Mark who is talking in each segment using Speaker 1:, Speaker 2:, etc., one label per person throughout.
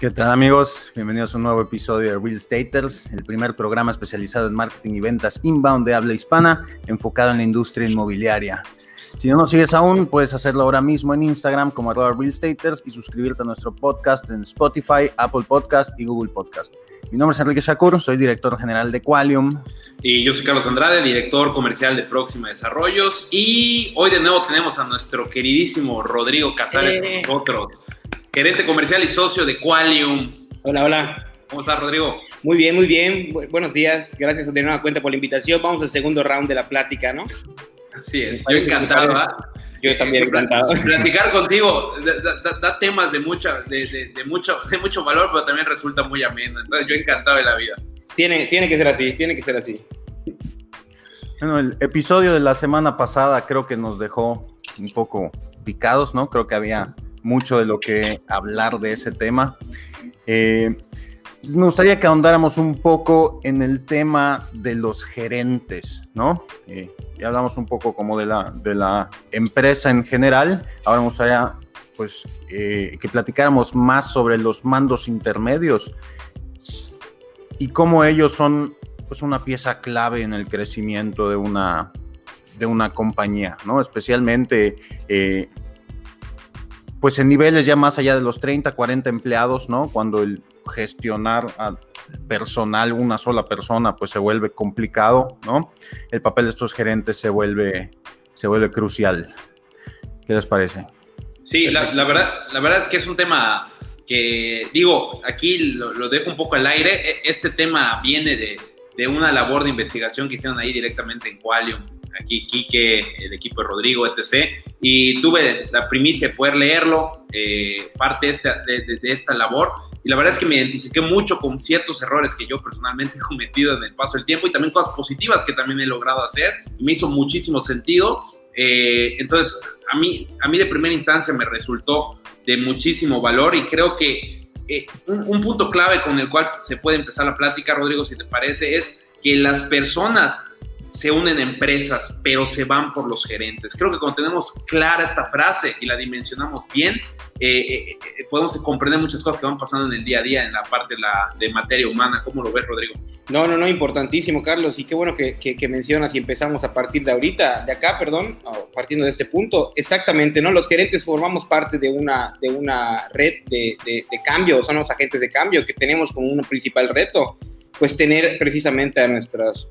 Speaker 1: ¿Qué tal amigos? Bienvenidos a un nuevo episodio de Real Staters, el primer programa especializado en marketing y ventas inbound de habla hispana, enfocado en la industria inmobiliaria. Si no nos sigues aún, puedes hacerlo ahora mismo en Instagram como arroba Real Staters y suscribirte a nuestro podcast en Spotify, Apple Podcast y Google Podcast. Mi nombre es Enrique Shakur, soy director general de Qualium.
Speaker 2: Y yo soy Carlos Andrade, director comercial de Próxima Desarrollos. Y hoy de nuevo tenemos a nuestro queridísimo Rodrigo Casares con nosotros gerente comercial y socio de Qualium.
Speaker 3: Hola, hola.
Speaker 2: ¿Cómo estás, Rodrigo?
Speaker 3: Muy bien, muy bien. buenos días. Gracias de nueva cuenta por la invitación. Vamos al segundo round de la plática, ¿no?
Speaker 2: Así es. Yo encantado. ¿ah?
Speaker 3: Yo también encantado.
Speaker 2: Platicar contigo da, temas de, mucha, de, mucho, de mucho valor, pero también resulta muy ameno. Entonces, yo encantado de la vida.
Speaker 3: Tiene, tiene que ser así, tiene que ser así.
Speaker 1: Bueno, el episodio de la semana pasada creo que nos dejó un poco picados, ¿no? Creo que había mucho de lo que hablar de ese tema. Eh, me gustaría que ahondáramos un poco en el tema de los gerentes, ¿no? Eh, ya hablamos un poco como de la, de la empresa en general. Ahora me gustaría pues, eh, que platicáramos más sobre los mandos intermedios y cómo ellos son pues, una pieza clave en el crecimiento de una, de una compañía, ¿no? Especialmente pues en niveles ya más allá de los 30, 40 empleados, ¿no? Cuando el gestionar al personal, una sola persona, pues se vuelve complicado, ¿no? El papel de estos gerentes se vuelve, se vuelve crucial. ¿Qué les parece?
Speaker 2: Sí, la, verdad, la verdad es que es un tema que, digo, aquí lo, dejo un poco al aire. E, este tema viene de, de una labor de investigación que hicieron ahí directamente en Qualium aquí Quique, el equipo de Rodrigo, etc. Y tuve la primicia de poder leerlo, eh, parte de esta, de, esta labor, y la verdad es que me identifiqué mucho con ciertos errores que yo personalmente he cometido en el paso del tiempo y también cosas positivas que también he logrado hacer, y me hizo muchísimo sentido. Eh, entonces, a mí, a mí de primera instancia me resultó de muchísimo valor y creo que eh, un, un punto clave con el cual se puede empezar la plática, Rodrigo, si te parece, es que las personas se unen empresas, pero se van por los gerentes. Creo que cuando tenemos clara esta frase y la dimensionamos bien, eh, eh, eh, podemos comprender muchas cosas que van pasando en el día a día en la parte de, materia humana. ¿Cómo lo ves, Rodrigo?
Speaker 3: No, no, no, importantísimo, Carlos. Y qué bueno que, que, mencionas y empezamos a partir de ahorita, de acá, perdón, partiendo de este punto. Exactamente, ¿no? Los gerentes formamos parte de una, de una red de cambio, son los agentes de cambio que tenemos como un principal reto, pues tener precisamente a nuestras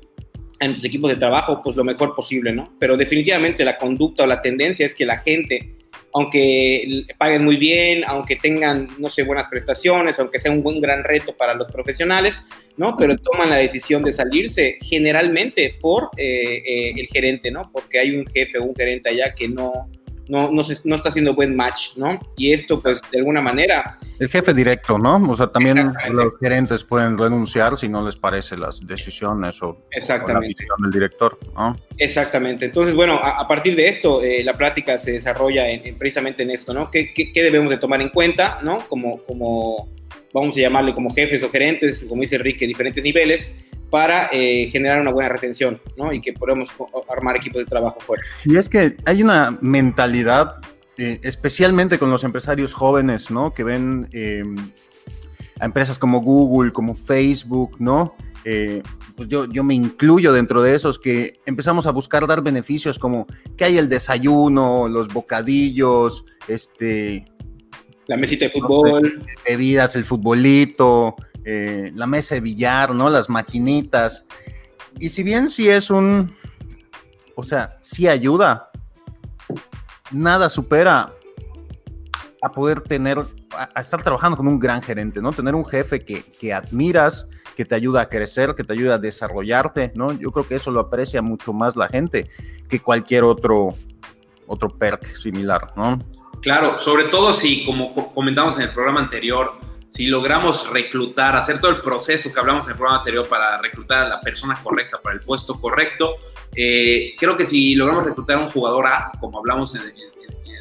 Speaker 3: en tus equipos de trabajo, pues lo mejor posible, ¿no? Pero definitivamente la conducta o la tendencia es que la gente, aunque paguen muy bien, aunque tengan, no sé, buenas prestaciones, aunque sea un buen gran reto para los profesionales, ¿no? Pero toman la decisión de salirse generalmente por eh, eh, el gerente, ¿no? Porque hay un jefe o un gerente allá que no, no, no, no está haciendo buen match, ¿no? Y esto, pues, de alguna manera...
Speaker 1: El jefe directo, ¿no? O sea, también los gerentes pueden renunciar si no les parece las decisiones o, la visión del director, ¿no?
Speaker 3: Exactamente. Entonces, bueno, a, partir de esto, eh, la plática se desarrolla en, precisamente en esto, ¿no? ¿Qué, ¿Qué, debemos de tomar en cuenta, ¿no? Como, como, vamos a llamarle como jefes o gerentes, como dice Enrique, diferentes niveles, para eh, generar una buena retención, ¿no? Y que podamos armar equipos de trabajo fuertes.
Speaker 1: Y es que hay una mentalidad, eh, especialmente con los empresarios jóvenes, ¿no? Que ven em, a empresas como Google, como Facebook, ¿no? Eh, pues yo, yo me incluyo dentro de esos que empezamos a buscar dar beneficios como que hay el desayuno, los bocadillos, este...
Speaker 3: La mesita de fútbol.
Speaker 1: bebidas, el futbolito, eh, la mesa de billar, ¿no? Las maquinitas. Y si bien sí es un, o sea, sí ayuda, nada supera a poder tener, a, estar trabajando con un gran gerente, ¿no? Tener un jefe que, que, admiras, que te ayuda a crecer, que te ayuda a desarrollarte, ¿no? Yo creo que eso lo aprecia mucho más la gente que cualquier otro, otro perk similar, ¿no?
Speaker 2: Claro, sobre todo si, como comentamos en el programa anterior, si logramos reclutar, hacer todo el proceso que hablamos en el programa anterior para reclutar a la persona correcta para el puesto correcto, eh, creo que si logramos reclutar a un jugador A, como hablamos en,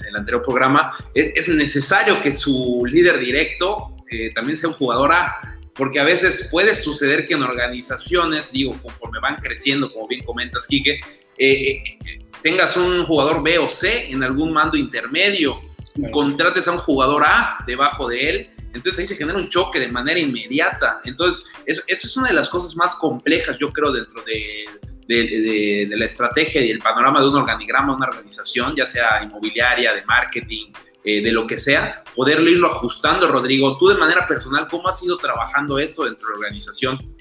Speaker 2: el anterior programa, es, necesario que su líder directo eh, también sea un jugador A, porque a veces puede suceder que en organizaciones, digo, conforme van creciendo, como bien comentas, Quique, eh, tengas un jugador B o C en algún mando intermedio, contrates a un jugador A debajo de él, entonces ahí se genera un choque de manera inmediata. Entonces, eso, es una de las cosas más complejas, yo creo, dentro de, la estrategia y el panorama de un organigrama, una organización, ya sea inmobiliaria, de marketing, eh, de lo que sea, poderlo irlo ajustando. Rodrigo, tú de manera personal, ¿cómo has ido trabajando esto dentro de la organización?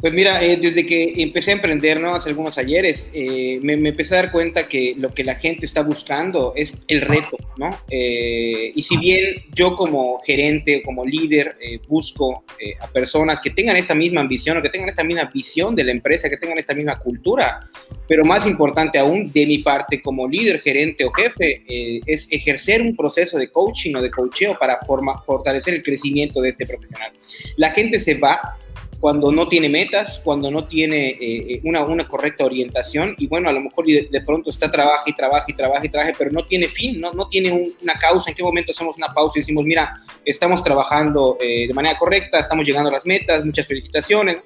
Speaker 3: Pues mira, eh, desde que empecé a emprender, ¿no? Hace algunos ayeres, eh, me, empecé a dar cuenta que lo que la gente está buscando es el reto, ¿no? Eh, y si bien yo como gerente o como líder busco a personas que tengan esta misma ambición o que tengan esta misma visión de la empresa, que tengan esta misma cultura, pero más importante aún, de mi parte como líder, gerente o jefe, es ejercer un proceso de coaching o de coacheo para fortalecer el crecimiento de este profesional. La gente se va cuando no tiene metas, cuando no tiene eh, eh, una, una correcta orientación y bueno, a lo mejor de, pronto está trabaja y trabaja y trabaja y trabaja, pero no tiene fin, no, no tiene una causa, en qué momento hacemos una pausa y decimos, mira, estamos trabajando eh, de manera correcta, estamos llegando a las metas, muchas felicitaciones.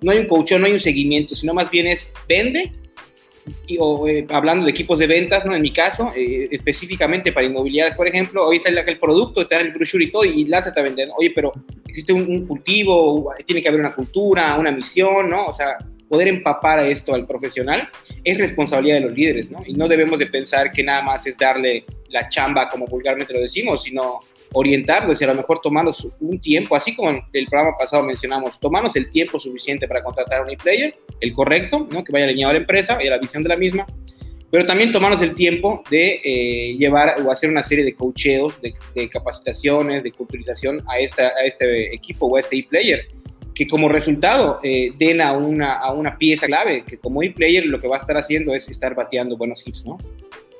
Speaker 3: No hay un coach, no hay un seguimiento, sino más bien es vende o, eh, hablando de equipos de ventas, ¿no? En mi caso, eh, específicamente para inmobiliarias, por ejemplo, hoy está el, producto, te dan el brochure y todo, y lánzate a vender. Oye, pero existe un, cultivo, tiene que haber una cultura, una misión, ¿no? O sea, poder empapar a esto al profesional es responsabilidad de los líderes, ¿no? Y no debemos de pensar que nada más es darle la chamba, como vulgarmente lo decimos, sino orientarlos y a lo mejor tomarnos un tiempo, así como en el programa pasado mencionamos, tomarnos el tiempo suficiente para contratar a un e-player, el correcto, ¿no? que vaya alineado a la empresa y a la visión de la misma, pero también tomarnos el tiempo de eh, llevar o hacer una serie de coacheos, de, capacitaciones, de culturización a, esta, a este equipo o a este e-player, que como resultado eh, den a una, a una pieza clave, que como e-player lo que va a estar haciendo es estar bateando buenos hits, ¿no?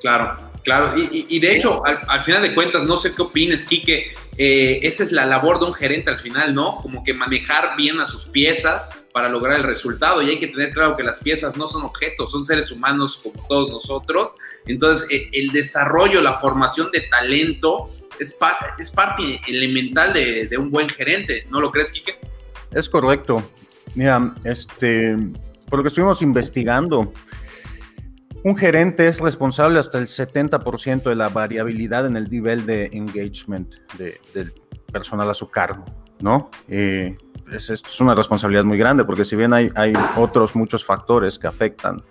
Speaker 2: Claro, claro. Y, de hecho, al, final de cuentas, no sé qué opines, Quique, eh, esa es la labor de un gerente al final, ¿no? Como que manejar bien a sus piezas para lograr el resultado. Y hay que tener claro que las piezas no son objetos, son seres humanos como todos nosotros. Entonces, eh, el desarrollo, la formación de talento es, parte elemental de, de un buen gerente. ¿No lo crees, Quique?
Speaker 1: Es correcto. Mira, este, por lo que estuvimos investigando, un gerente es responsable hasta el 70% de la variabilidad en el nivel de engagement del personal a su cargo, ¿no? Eh, es, una responsabilidad muy grande porque si bien hay, otros muchos factores que afectan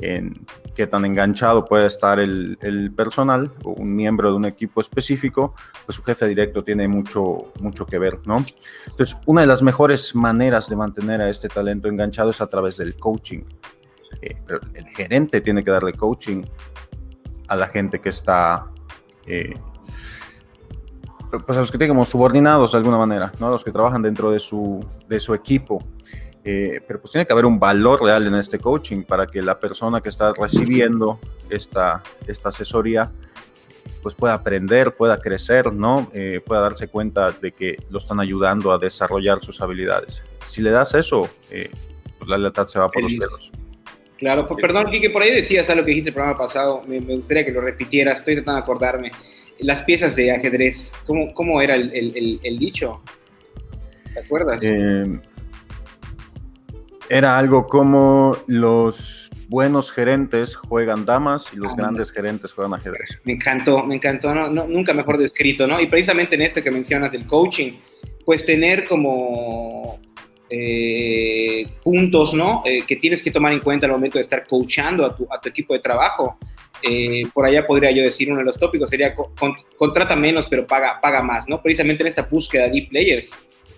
Speaker 1: en qué tan enganchado puede estar el, el, personal o un miembro de un equipo específico, pues su jefe directo tiene mucho, mucho que ver, ¿no? Entonces, una de las mejores maneras de mantener a este talento enganchado es a través del coaching. Eh, pero el gerente tiene que darle coaching a la gente que está, eh, pues a los que tenemos subordinados de alguna manera, ¿no? A los que trabajan dentro de su, de su equipo. Eh, pero pues tiene que haber un valor real en este coaching para que la persona que está recibiendo esta, esta asesoría pues pueda aprender, pueda crecer, ¿no? pueda darse cuenta de que lo están ayudando a desarrollar sus habilidades. Si le das eso, pues la lealtad se va por los dedos.
Speaker 3: Claro, perdón, Kike, por ahí decías algo que dijiste el programa pasado, me, gustaría que lo repitieras, estoy tratando de acordarme. Las piezas de ajedrez, ¿cómo, cómo era el, el, dicho? ¿Te acuerdas?
Speaker 1: Eh, era algo como los buenos gerentes juegan damas y los ah, grandes gerentes juegan ajedrez.
Speaker 3: Me encantó, me encantó, ¿no? nunca mejor descrito, ¿no? Y precisamente en esto que mencionas del coaching, pues tener como eh, puntos ¿no? Eh, que tienes que tomar en cuenta al momento de estar coachando a tu, equipo de trabajo. Eh, por allá podría yo decir, uno de los tópicos sería contrata menos pero paga, paga más, ¿no? Precisamente en esta búsqueda de players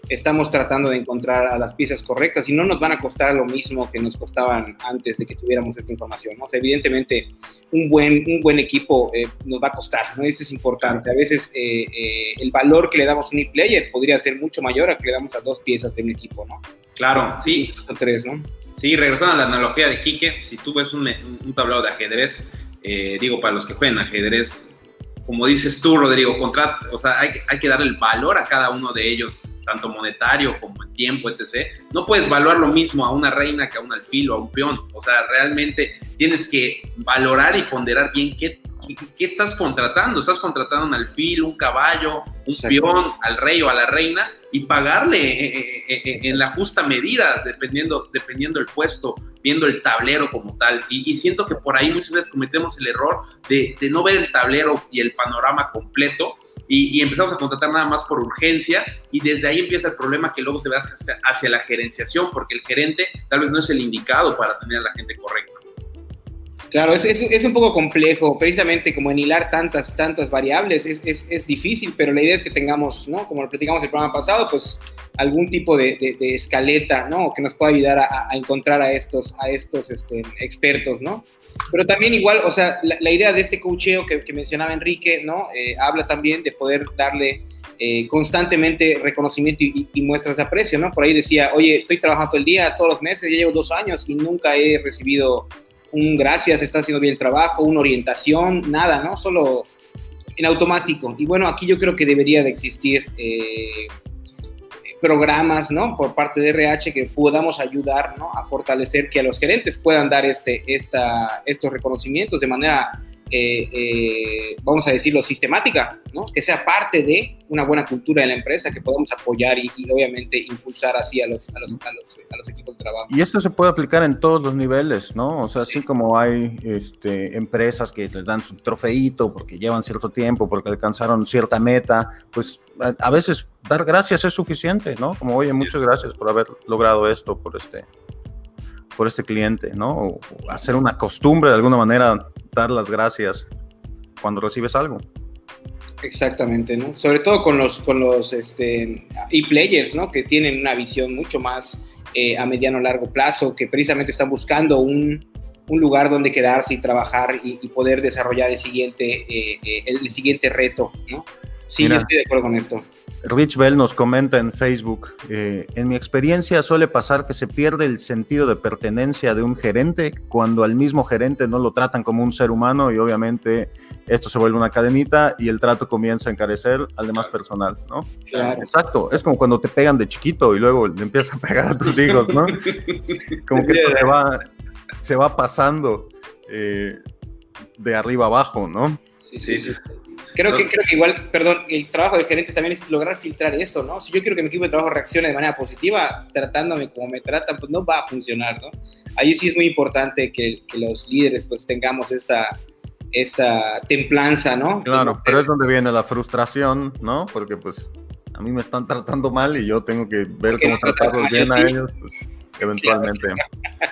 Speaker 3: estamos tratando de encontrar a las piezas correctas y no nos van a costar lo mismo que nos costaban antes de que tuviéramos esta información. ¿no? evidentemente, un buen, un buen equipo eh, nos va a costar, ¿no? Eso es importante. A veces eh, eh, el valor que le damos a un e-player podría ser mucho mayor a que le damos a dos piezas de un equipo, ¿no?
Speaker 2: Claro, sí.
Speaker 3: O tres, ¿no?
Speaker 2: Sí, regresando a la analogía de Quique, si tú ves un, un tablero de ajedrez, digo, para los que juegan ajedrez, como dices tú, Rodrigo, o sea, hay, hay que darle el valor a cada uno de ellos, tanto monetario como en tiempo, etc. No puedes evaluar lo mismo a una reina que a un alfil o a un peón. O sea, realmente tienes que valorar y ponderar bien qué ¿qué, estás contratando? Estás contratando un alfil, un caballo, un peón, al rey o a la reina y pagarle eh, eh, eh, en la justa medida, dependiendo, dependiendo el puesto, viendo el tablero como tal. Y, siento que por ahí muchas veces cometemos el error de, no ver el tablero y el panorama completo y, empezamos a contratar nada más por urgencia y desde ahí empieza el problema que luego se ve hacia, hacia la gerenciación, porque el gerente tal vez no es el indicado para tener a la gente correcta.
Speaker 3: Claro, es, es, un poco complejo, precisamente como en hilar tantas, tantas variables, es, es, difícil, pero la idea es que tengamos, ¿no? Como lo platicamos el programa pasado, pues algún tipo de, de, escaleta, ¿no? Que nos pueda ayudar a, encontrar a estos, a estos este, expertos, ¿no? Pero también igual, o sea, la, idea de este coacheo que, que mencionaba Enrique, ¿no? Eh, habla también de poder darle eh, constantemente reconocimiento y, y, muestras de aprecio, ¿no? Por ahí decía, oye, estoy trabajando todo el día, todos los meses, ya llevo dos años y nunca he recibido un gracias, está haciendo bien el trabajo, una orientación, nada, ¿no? Solo en automático. Y bueno, aquí yo creo que debería de existir eh, programas, ¿no? Por parte de RH que podamos ayudar, ¿no? A fortalecer que a los gerentes puedan dar este, esta, estos reconocimientos de manera eh, eh, vamos a decirlo, sistemática, ¿no? que sea parte de una buena cultura de la empresa, que podamos apoyar y, obviamente impulsar así a los, a los, a, los, equipos de trabajo.
Speaker 1: Y esto se puede aplicar en todos los niveles, ¿no? O sea, así como hay este, empresas que les dan su trofeito porque llevan cierto tiempo, porque alcanzaron cierta meta, pues a, a veces dar gracias es suficiente, ¿no? Como, oye, muchas gracias por haber logrado esto, por este por este cliente, ¿no? O hacer una costumbre de alguna manera, dar las gracias cuando recibes algo.
Speaker 3: Exactamente, ¿no? Sobre todo con los, con los este, e-players, ¿no? Que tienen una visión mucho más eh, a mediano largo plazo, que precisamente están buscando un, un lugar donde quedarse y trabajar y, poder desarrollar el siguiente, eh, eh, el siguiente reto, ¿no? Sí, yo estoy de acuerdo con esto.
Speaker 1: Rich Bell nos comenta en Facebook, eh, en mi experiencia suele pasar que se pierde el sentido de pertenencia de un gerente cuando al mismo gerente no lo tratan como un ser humano y obviamente esto se vuelve una cadenita y el trato comienza a encarecer al demás personal, ¿no? Claro. Exacto, es como cuando te pegan de chiquito y luego le empiezas a pegar a tus hijos, ¿no? Como que se va, se va pasando eh, de arriba abajo, ¿no?
Speaker 3: sí, sí. sí. Creo, que, creo que igual, perdón, el trabajo del gerente también es lograr filtrar eso, ¿no? Si yo quiero que mi equipo de trabajo reaccione de manera positiva, tratándome como me tratan, pues no va a funcionar, ¿no? Ahí sí es muy importante que, que los líderes pues tengamos esta, esta templanza, ¿no?
Speaker 1: Claro, pero es donde viene la frustración, ¿no? Porque pues a mí me están tratando mal y yo tengo que ver cómo tratarlos bien a ellos, pues eventualmente.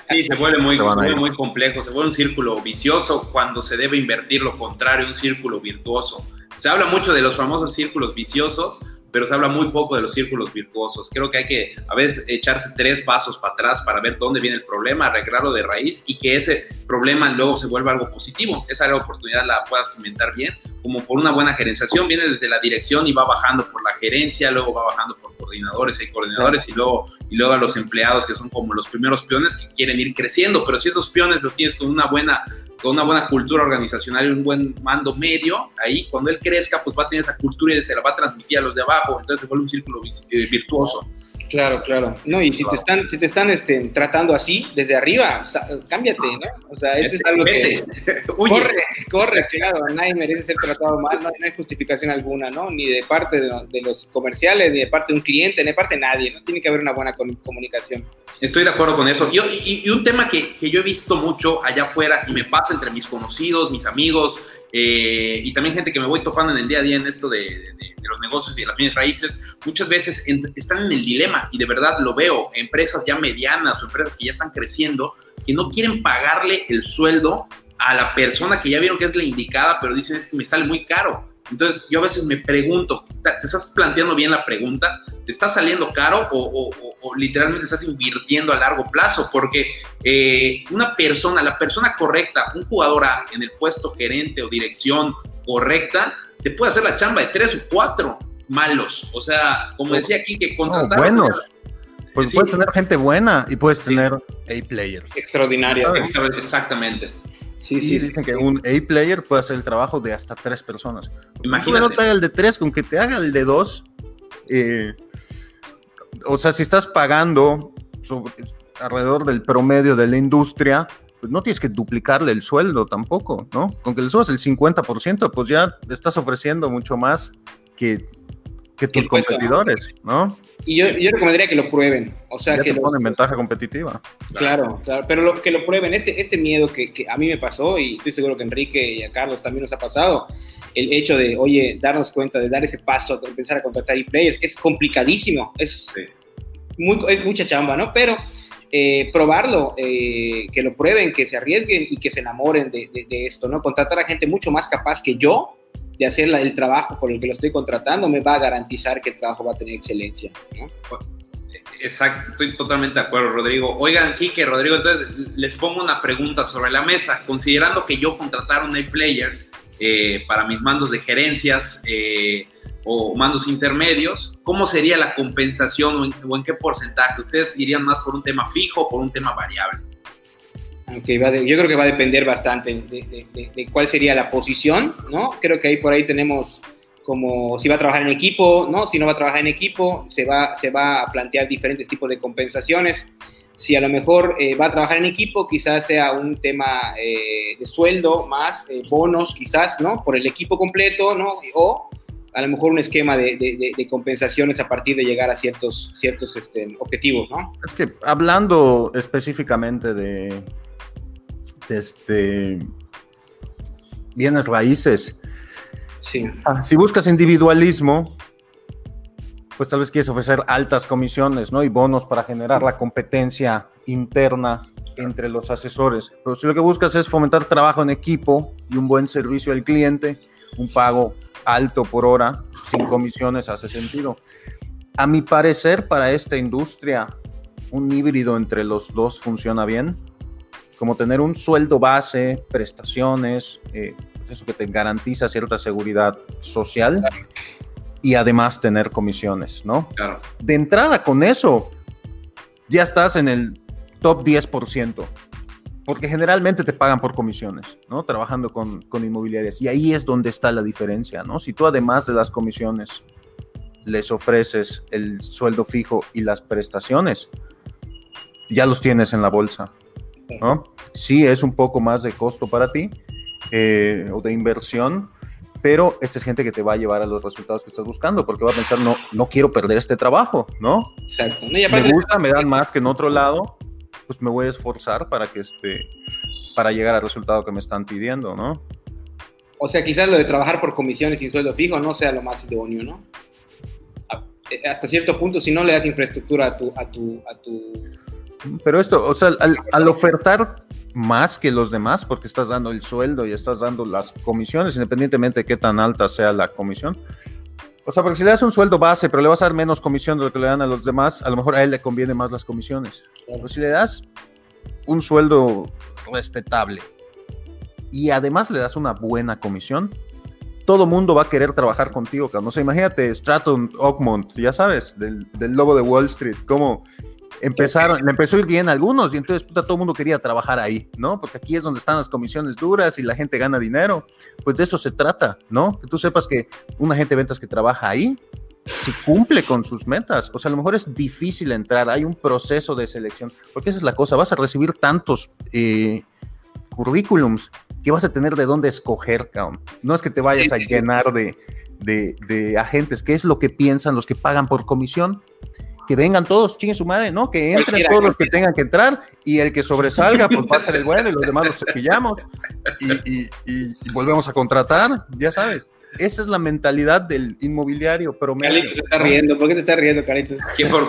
Speaker 2: Sí, se vuelve, muy, muy complejo, se vuelve un círculo vicioso cuando se debe invertir lo contrario, un círculo virtuoso. Se habla mucho de los famosos círculos viciosos, pero se habla muy poco de los círculos virtuosos. Creo que hay que a veces echarse tres pasos para atrás para ver dónde viene el problema, arreglarlo de raíz y que ese problema luego se vuelva algo positivo. Esa oportunidad la puedas cimentar bien, como por una buena gerenciación, viene desde la dirección y va bajando por la gerencia, luego va bajando por coordinadores y coordinadores y luego, y luego a los empleados que son como los primeros peones que quieren ir creciendo, pero si esos peones los tienes con una buena con una buena cultura organizacional y un buen mando medio, ahí cuando él crezca, pues va a tener esa cultura y se la va a transmitir a los de abajo, entonces se vuelve un círculo eh, virtuoso.
Speaker 3: Claro, claro. No, y si te están, si te están este, tratando así, desde arriba, cámbiate, ¿no? O sea, eso es algo que... corre, corre, claro, nadie merece ser tratado mal, no, hay justificación alguna, ¿no? Ni de parte de, los comerciales, ni de parte de un cliente, ni de parte de nadie, ¿no? Tiene que haber una buena comunicación.
Speaker 2: Estoy de acuerdo con eso. y, y, un tema que, que yo he visto mucho allá afuera y me pasa entre mis conocidos, mis amigos, eh, y también gente que me voy topando en el día a día en esto de, los negocios y de las bienes raíces, muchas veces están en el dilema y de verdad lo veo, empresas ya medianas o empresas que ya están creciendo, que no quieren pagarle el sueldo a la persona que ya vieron que es la indicada, pero dicen es que me sale muy caro. Entonces yo a veces me pregunto, ¿te estás planteando bien la pregunta? ¿Te está saliendo caro o, literalmente estás invirtiendo a largo plazo? Porque eh, una persona, la persona correcta, un jugador en el puesto gerente o dirección correcta, te puede hacer la chamba de tres o cuatro malos. O sea, como decía aquí, que contratar...
Speaker 1: buenos. Pues puedes tener gente buena y puedes tener A-players.
Speaker 3: Extraordinario.
Speaker 2: Exactamente.
Speaker 1: Sí, sí, dicen que un A-player puede hacer el trabajo de hasta tres personas. Imagínate. No te haga el de tres, con que te haga el de dos. Eh, o sea, si estás pagando alrededor del promedio de la industria, pues no tienes que duplicarle el sueldo tampoco, ¿no? Con que le subas el 50%, pues ya estás ofreciendo mucho más que, que tus competidores, ¿no?
Speaker 3: Y yo, yo, recomendaría que lo prueben. O sea, que
Speaker 1: te ponen ventaja competitiva.
Speaker 3: Claro, claro, pero lo, que lo prueben. Este, este miedo que, que, a mí me pasó, y estoy seguro que Enrique y a Carlos también nos ha pasado, el hecho de, oye, darnos cuenta, de dar ese paso, de empezar a contratar e-players, es complicadísimo. Es, muy, es mucha chamba, ¿no? Pero eh, probarlo, eh, que lo prueben, que se arriesguen y que se enamoren de, esto, ¿no? Contratar a gente mucho más capaz que yo de hacer el trabajo por el que lo estoy contratando me va a garantizar que el trabajo va a tener excelencia.
Speaker 2: Exacto, estoy totalmente de acuerdo, Rodrigo. Oigan, Kike, Rodrigo, entonces les pongo una pregunta sobre la mesa. Considerando que yo contratar un A-Player eh, para mis mandos de gerencias eh, o mandos intermedios, ¿cómo sería la compensación o en, qué porcentaje? ¿Ustedes irían más por un tema fijo o por un tema variable?
Speaker 3: Okay, yo creo que va a depender bastante de, cuál sería la posición, ¿no? Creo que ahí por ahí tenemos como si va a trabajar en equipo, ¿no? Si no va a trabajar en equipo, se va, se va a plantear diferentes tipos de compensaciones si a lo mejor eh, va a trabajar en equipo, quizás sea un tema eh, de sueldo más eh, bonos, quizás, ¿no? Por el equipo completo, ¿no? O a lo mejor un esquema de, compensaciones a partir de llegar a ciertos, ciertos este, objetivos, ¿no?
Speaker 1: Es que hablando específicamente de, este, bienes raíces,
Speaker 3: sí.
Speaker 1: Ah, si buscas individualismo, pues tal vez quieres ofrecer altas comisiones, ¿no? Y bonos para generar la competencia interna entre los asesores. Pero si lo que buscas es fomentar trabajo en equipo y un buen servicio al cliente, un pago alto por hora, sin comisiones, hace sentido. A mi parecer, para esta industria, un híbrido entre los dos funciona bien, como tener un sueldo base, prestaciones, eh, pues eso que te garantiza cierta seguridad social y además tener comisiones, ¿no?
Speaker 2: Claro.
Speaker 1: De entrada con eso, ya estás en el top 10%, porque generalmente te pagan por comisiones, ¿no? Trabajando con, con inmobiliarias. Y ahí es donde está la diferencia, ¿no? Si tú además de las comisiones les ofreces el sueldo fijo y las prestaciones, ya los tienes en la bolsa, ¿no? Sí es un poco más de costo para ti eh, o de inversión, pero esta es gente que te va a llevar a los resultados que estás buscando, porque va a pensar, no, no quiero perder este trabajo, ¿no?
Speaker 3: Exacto.
Speaker 1: me gusta, me dan más que en otro lado, pues me voy a esforzar para que este, para llegar al resultado que me están pidiendo, ¿no?
Speaker 3: O sea, quizás lo de trabajar por comisiones sin sueldo fijo no sea lo más idóneo, ¿no? Eh, hasta cierto punto, si no le das infraestructura a tu, a tu, a tu...
Speaker 1: Pero esto, o sea, al, al ofertar más que los demás porque estás dando el sueldo y estás dando las comisiones, independientemente de qué tan alta sea la comisión. O sea, porque si le das un sueldo base, pero le vas a dar menos comisión de lo que le dan a los demás, a lo mejor a él le conviene más las comisiones. Pero si le das un sueldo respetable y además le das una buena comisión, todo mundo va a querer trabajar contigo, No sé, imagínate Stratton Oakmont, ya sabes, del, del lobo de Wall Street, como empezaron, le empezó a ir bien a algunos y entonces todo el mundo quería trabajar ahí, ¿no? Porque aquí es donde están las comisiones duras y la gente gana dinero. Pues de eso se trata, ¿no? Que tú sepas que un agente de ventas que trabaja ahí, si cumple con sus metas, o sea, a lo mejor es difícil entrar, hay un proceso de selección, porque esa es la cosa, vas a recibir tantos eh, currículums que vas a tener de dónde escoger, cabrón. No es que te vayas a llenar de, de, de agentes, ¿qué es lo que piensan los que pagan por comisión? Que vengan todos, chingue su madre, ¿no? Que entren todos los que tengan que entrar y el que sobresalga, pues va a ser el bueno y los demás los cepillamos y, y, volvemos a contratar, ya sabes. Esa es la mentalidad del inmobiliario, pero
Speaker 3: Carlitos se está riendo, ¿por qué te estás riendo, Carlitos?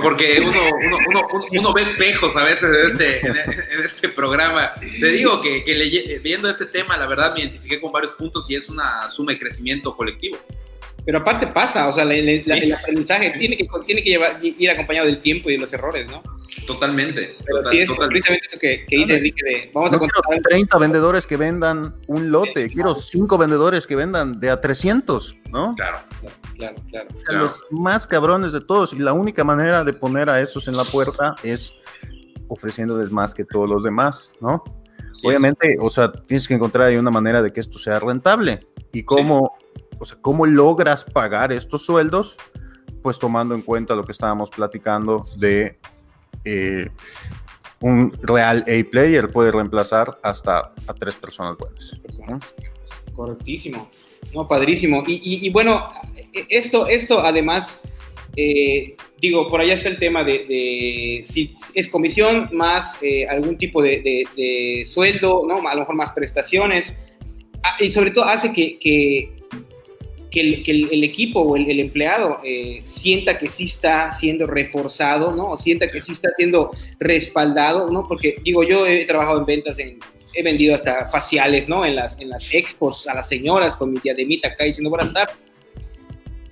Speaker 2: porque uno, uno, uno, uno, ve espejos a veces en este, en este programa. Te digo que, que viendo este tema, la verdad me identifiqué con varios puntos y es una suma de crecimiento colectivo.
Speaker 3: Pero aparte pasa, o sea, el aprendizaje tiene que, tiene que llevar, ir acompañado del tiempo y de los errores, ¿no?
Speaker 2: Totalmente.
Speaker 3: Pero sí, es precisamente eso que, que dice Enrique de, vamos a
Speaker 1: contar. 30 vendedores que vendan un lote, quiero 5 vendedores que vendan de a 300, ¿no?
Speaker 2: Claro,
Speaker 3: claro, claro. O
Speaker 1: sea, los más cabrones de todos, y la única manera de poner a esos en la puerta es ofreciéndoles más que todos los demás, ¿no? Obviamente, o sea, tienes que encontrar ahí una manera de que esto sea rentable. ¿Y cómo, o sea, cómo logras pagar estos sueldos? Pues tomando en cuenta lo que estábamos platicando de eh, un real A-player puede reemplazar hasta a tres personas buenas.
Speaker 3: Correctísimo. No, padrísimo. Y, bueno, esto, esto además, eh, digo, por allá está el tema de, si es comisión más eh, algún tipo de, sueldo, ¿no? A lo mejor más prestaciones. Ah, y sobre todo hace que, el, equipo o el, empleado eh, sienta que sí está siendo reforzado, ¿no? sienta que sí está siendo respaldado, ¿no? Porque, digo, yo he trabajado en ventas en he vendido hasta faciales, ¿no? En las, en las expos a las señoras con mi diademita acá diciendo buenas tardes.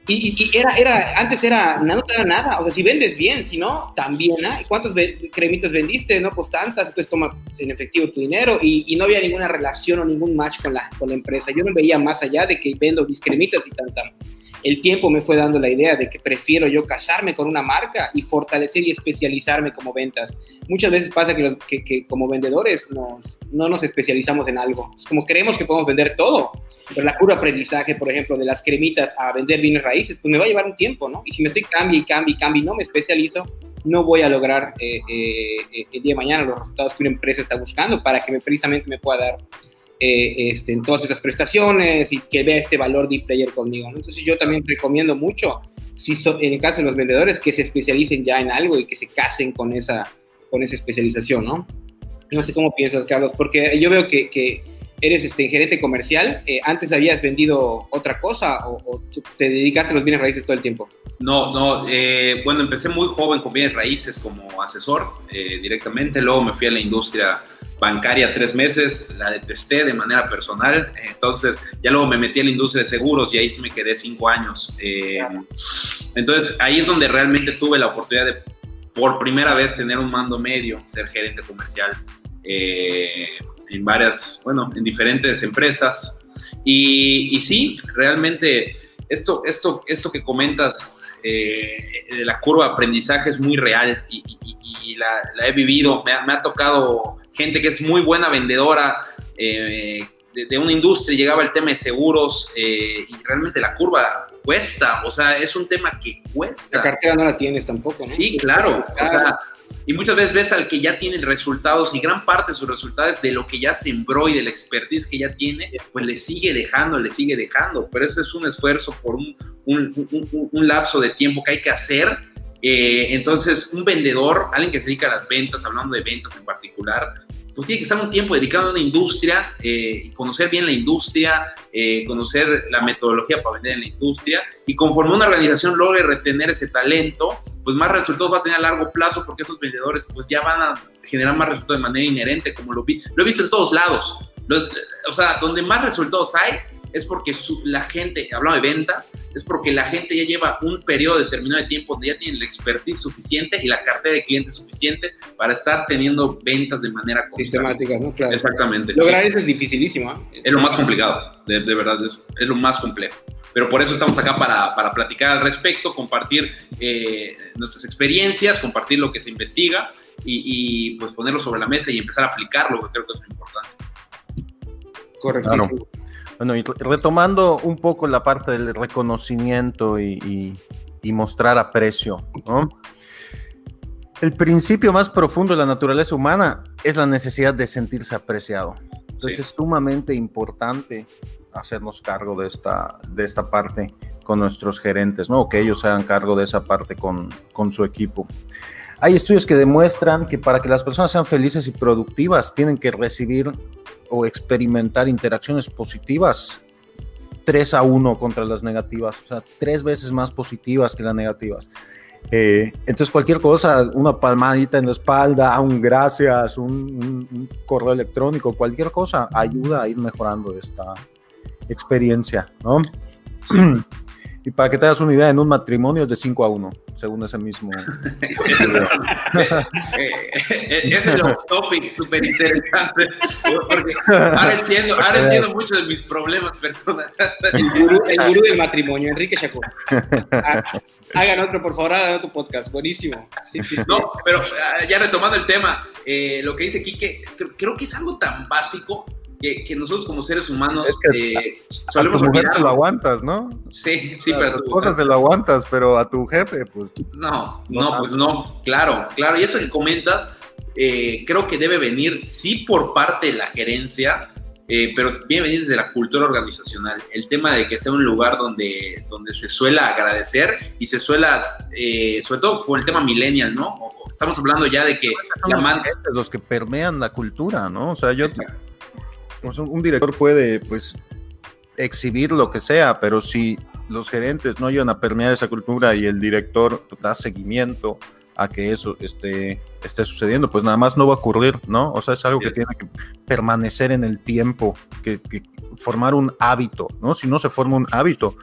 Speaker 3: Y, y, era, era, antes era, no te da nada, o sea, si vendes bien, si no, también, ¿ah? ¿Cuántas cremitas vendiste? No, pues tantas, entonces toma en efectivo tu dinero y, no había ninguna relación o ningún match con la, con la empresa. Yo no veía más allá de que vendo mis cremitas y tan el tiempo me fue dando la idea de que prefiero yo casarme con una marca y fortalecer y especializarme como ventas. Muchas veces pasa que, como vendedores no nos especializamos en algo. Es como creemos que podemos vender todo, pero la cura aprendizaje, por ejemplo, de las cremitas a vender bienes raíces, pues me va a llevar un tiempo, ¿no? Y si me estoy cambio y cambio y cambio y no me especializo, no voy a lograr eh, eh, eh, el día de mañana los resultados que una empresa está buscando para que me, precisamente me pueda dar eh, este, en todas estas prestaciones y que vea este valor de player conmigo. Entonces yo también recomiendo mucho, si en el caso de los vendedores, que se especialicen ya en algo y que se casen con esa, con esa especialización, ¿no? No sé cómo piensas, Carlos, porque yo veo que, que eres este, gerente comercial, eh, ¿antes habías vendido otra cosa o, te dedicaste a los bienes raíces todo el tiempo?
Speaker 2: No, no, eh, bueno, empecé muy joven con bienes raíces como asesor eh, directamente, luego me fui a la industria bancaria tres meses, la detesté de manera personal, entonces ya luego me metí a la industria de seguros y ahí sí me quedé cinco años. Entonces ahí es donde realmente tuve la oportunidad de por primera vez tener un mando medio, ser gerente comercial. Eh, en varias, bueno, en diferentes empresas. Y, y sí, realmente esto, esto, esto que comentas eh, de la curva de aprendizaje es muy real y, la, he vivido. Me ha, tocado gente que es muy buena vendedora eh, de, una industria, llegaba el tema de seguros eh, y realmente la curva cuesta, o sea, es un tema que cuesta.
Speaker 3: La cartera no la tienes tampoco, ¿no?
Speaker 2: Sí, claro, o sea y muchas veces ves al que ya tiene resultados y gran parte de sus resultados de lo que ya sembró y de la expertise que ya tiene, pues le sigue dejando, le sigue dejando. Pero eso es un esfuerzo por un, un, un, lapso de tiempo que hay que hacer. Eh, entonces, un vendedor, alguien que se dedica a las ventas, hablando de ventas en particular, pues tiene que estar un tiempo dedicado a una industria, eh, conocer bien la industria, eh, conocer la metodología para vender en la industria y conforme una organización logre retener ese talento, pues más resultados va a tener a largo plazo porque esos vendedores pues ya van a generar más resultados de manera inherente, como lo vi, lo he visto en todos lados. o sea, donde más resultados hay, es porque la gente, hablando de ventas, es porque la gente ya lleva un periodo determinado de tiempo donde ya tiene la expertise suficiente y la cartera de clientes suficiente para estar teniendo ventas de manera
Speaker 3: sistemática, ¿no?
Speaker 2: Claro. Exactamente.
Speaker 3: Lograr eso es dificilísimo.
Speaker 2: ¿eh? Es lo más complicado, de, verdad, es, lo más complejo. Pero por eso estamos acá para, para platicar al respecto, compartir eh, nuestras experiencias, compartir lo que se investiga y, pues ponerlo sobre la mesa y empezar a aplicarlo, que creo que es muy importante.
Speaker 1: Correcto. Bueno, y retomando un poco la parte del reconocimiento y, mostrar aprecio, ¿no? El principio más profundo de la naturaleza humana es la necesidad de sentirse apreciado. Entonces es sumamente importante hacernos cargo de esta, de esta parte con nuestros gerentes, ¿no? que ellos se hagan cargo de esa parte con, con su equipo. Hay estudios que demuestran que para que las personas sean felices y productivas tienen que recibir o experimentar interacciones positivas 3 a 1 contra las negativas, o sea, tres veces más positivas que las negativas. Eh, entonces cualquier cosa, una palmadita en la espalda, un gracias, un, correo electrónico, cualquier cosa ayuda a ir mejorando esta experiencia, ¿no? Y para que te hagas una idea, en un matrimonio es de 5 a 1, según ese mismo.
Speaker 2: Eh, eh, ese es un topic súper interesante. Porque ahora entiendo, ahora entiendo mucho de mis problemas personales.
Speaker 3: El gurú, el gurú del matrimonio, Enrique Chacón. Hagan otro, por favor, hagan otro podcast. Buenísimo. Sí, sí,
Speaker 2: No, pero ah, ya retomando el tema, eh, lo que dice Quique, creo que es algo tan básico que, nosotros como seres humanos
Speaker 1: es que eh, solemos a tu mujer se lo aguantas, ¿no?
Speaker 2: Sí, sí,
Speaker 1: pero a tu esposa se lo aguantas, pero a tu jefe, pues.
Speaker 2: No, no, pues no, claro, claro. Y eso que comentas, eh, creo que debe venir, sí, por parte de la gerencia, eh, pero viene venir desde la cultura organizacional. El tema de que sea un lugar donde, donde se suela agradecer y se suela, sobre todo por el tema millennial, ¿no? Estamos hablando ya de que
Speaker 1: la man... los que permean la cultura, ¿no? O sea, yo pues, un director puede pues exhibir lo que sea, pero si los gerentes no ayudan a permear esa cultura y el director da seguimiento a que eso esté, esté sucediendo, pues nada más no va a ocurrir, ¿no? O sea, es algo que tiene que permanecer en el tiempo, que, formar un hábito, ¿no? Si no se forma un hábito,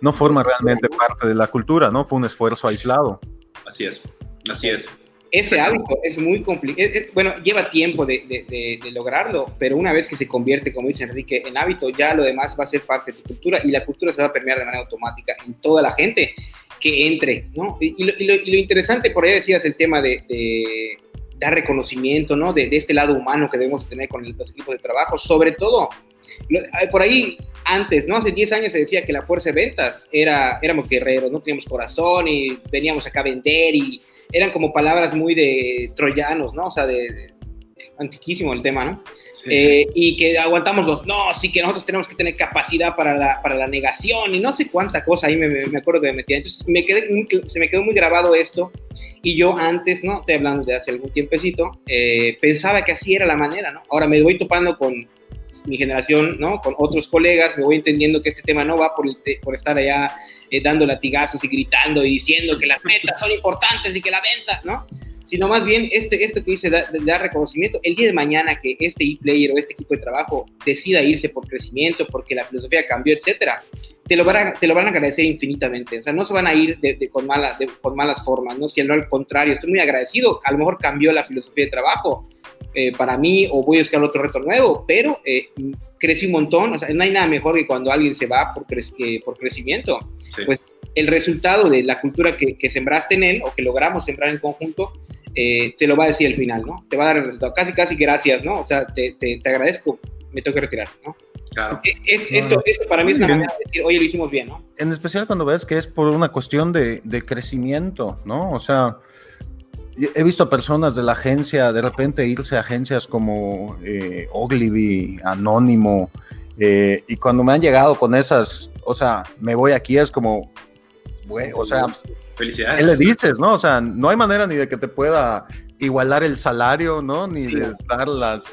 Speaker 1: no forma realmente parte de la cultura, ¿no? Fue un esfuerzo aislado.
Speaker 2: Así es, así es
Speaker 3: ese hábito es muy complicado. Bueno, lleva tiempo de, lograrlo, pero una vez que se convierte, como dice Enrique, en hábito, ya lo demás va a ser parte de tu cultura y la cultura se va a permear de manera automática en toda la gente que entre, ¿no? Y, lo, interesante, por ahí decías el tema de, dar reconocimiento, ¿no? De, este lado humano que debemos tener con los equipos de trabajo, sobre todo, por ahí antes, ¿no? Hace 10 años se decía que la fuerza de ventas era, éramos guerreros, no teníamos corazón y veníamos acá a vender y eran como palabras muy de troyanos, ¿no? O sea, de, antiquísimo el tema, ¿no? Eh, y que aguantamos los no, sí que nosotros tenemos que tener capacidad para la, para la negación y no sé cuánta cosa ahí me, me acuerdo que me metía. Entonces me quedé, se me quedó muy grabado esto y yo antes, ¿no? Estoy hablando de hace algún tiempecito, eh, pensaba que así era la manera, ¿no? Ahora me voy topando con mi generación, ¿no? Con otros colegas, me voy entendiendo que este tema no va por, por estar allá eh, dando latigazos y gritando y diciendo que las metas son importantes y que la venta, ¿no? Sino más bien este, esto que dice dar da reconocimiento, el día de mañana que este e-player o este equipo de trabajo decida irse por crecimiento, porque la filosofía cambió, etcétera, te lo, van a, te lo van a agradecer infinitamente. O sea, no se van a ir de, con, mala, con malas formas, ¿no? Si no, al contrario, estoy muy agradecido. A lo mejor cambió la filosofía de trabajo, eh, para mí o voy a buscar otro reto nuevo, pero eh, crecí un montón, o sea, no hay nada mejor que cuando alguien se va por, por crecimiento, pues el resultado de la cultura que, que, sembraste en él o que logramos sembrar en conjunto, eh, te lo va a decir al final, ¿no? Te va a dar el resultado, casi, casi gracias, ¿no? O sea, te, te, agradezco, me tengo que retirar, ¿no?
Speaker 2: Claro.
Speaker 3: esto, esto, para mí es una manera de decir, oye, lo hicimos bien, ¿no?
Speaker 1: En especial cuando ves que es por una cuestión de, de crecimiento, ¿no? O sea, he visto a personas de la agencia de repente irse a agencias como eh, Ogilvy, Anónimo, eh, y cuando me han llegado con esas, o sea, me voy aquí, es como, güey, o sea,
Speaker 2: felicidades.
Speaker 1: ¿Qué le dices, no? O sea, no hay manera ni de que te pueda igualar el salario, ¿no? Ni de dar las,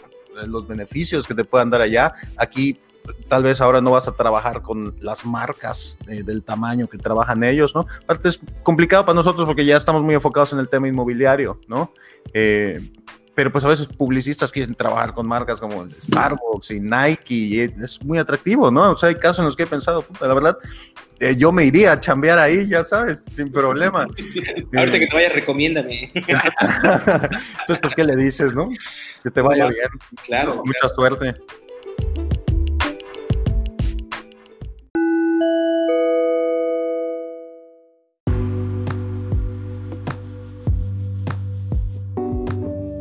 Speaker 1: los beneficios que te puedan dar allá. Aquí tal vez ahora no vas a trabajar con las marcas eh, del tamaño que trabajan ellos, ¿no? Aparte es complicado para nosotros porque ya estamos muy enfocados en el tema inmobiliario, ¿no? Eh, pero pues a veces publicistas quieren trabajar con marcas como Starbucks y Nike y es muy atractivo, ¿no? O sea, hay casos en los que he pensado, la verdad, eh, yo me iría a chambear ahí, ya sabes, sin problema.
Speaker 3: Ahorita que te vayas, recomiéndame.
Speaker 1: Entonces, pues, ¿qué le dices, no? Que te vaya bien.
Speaker 3: Claro.
Speaker 1: Mucha suerte.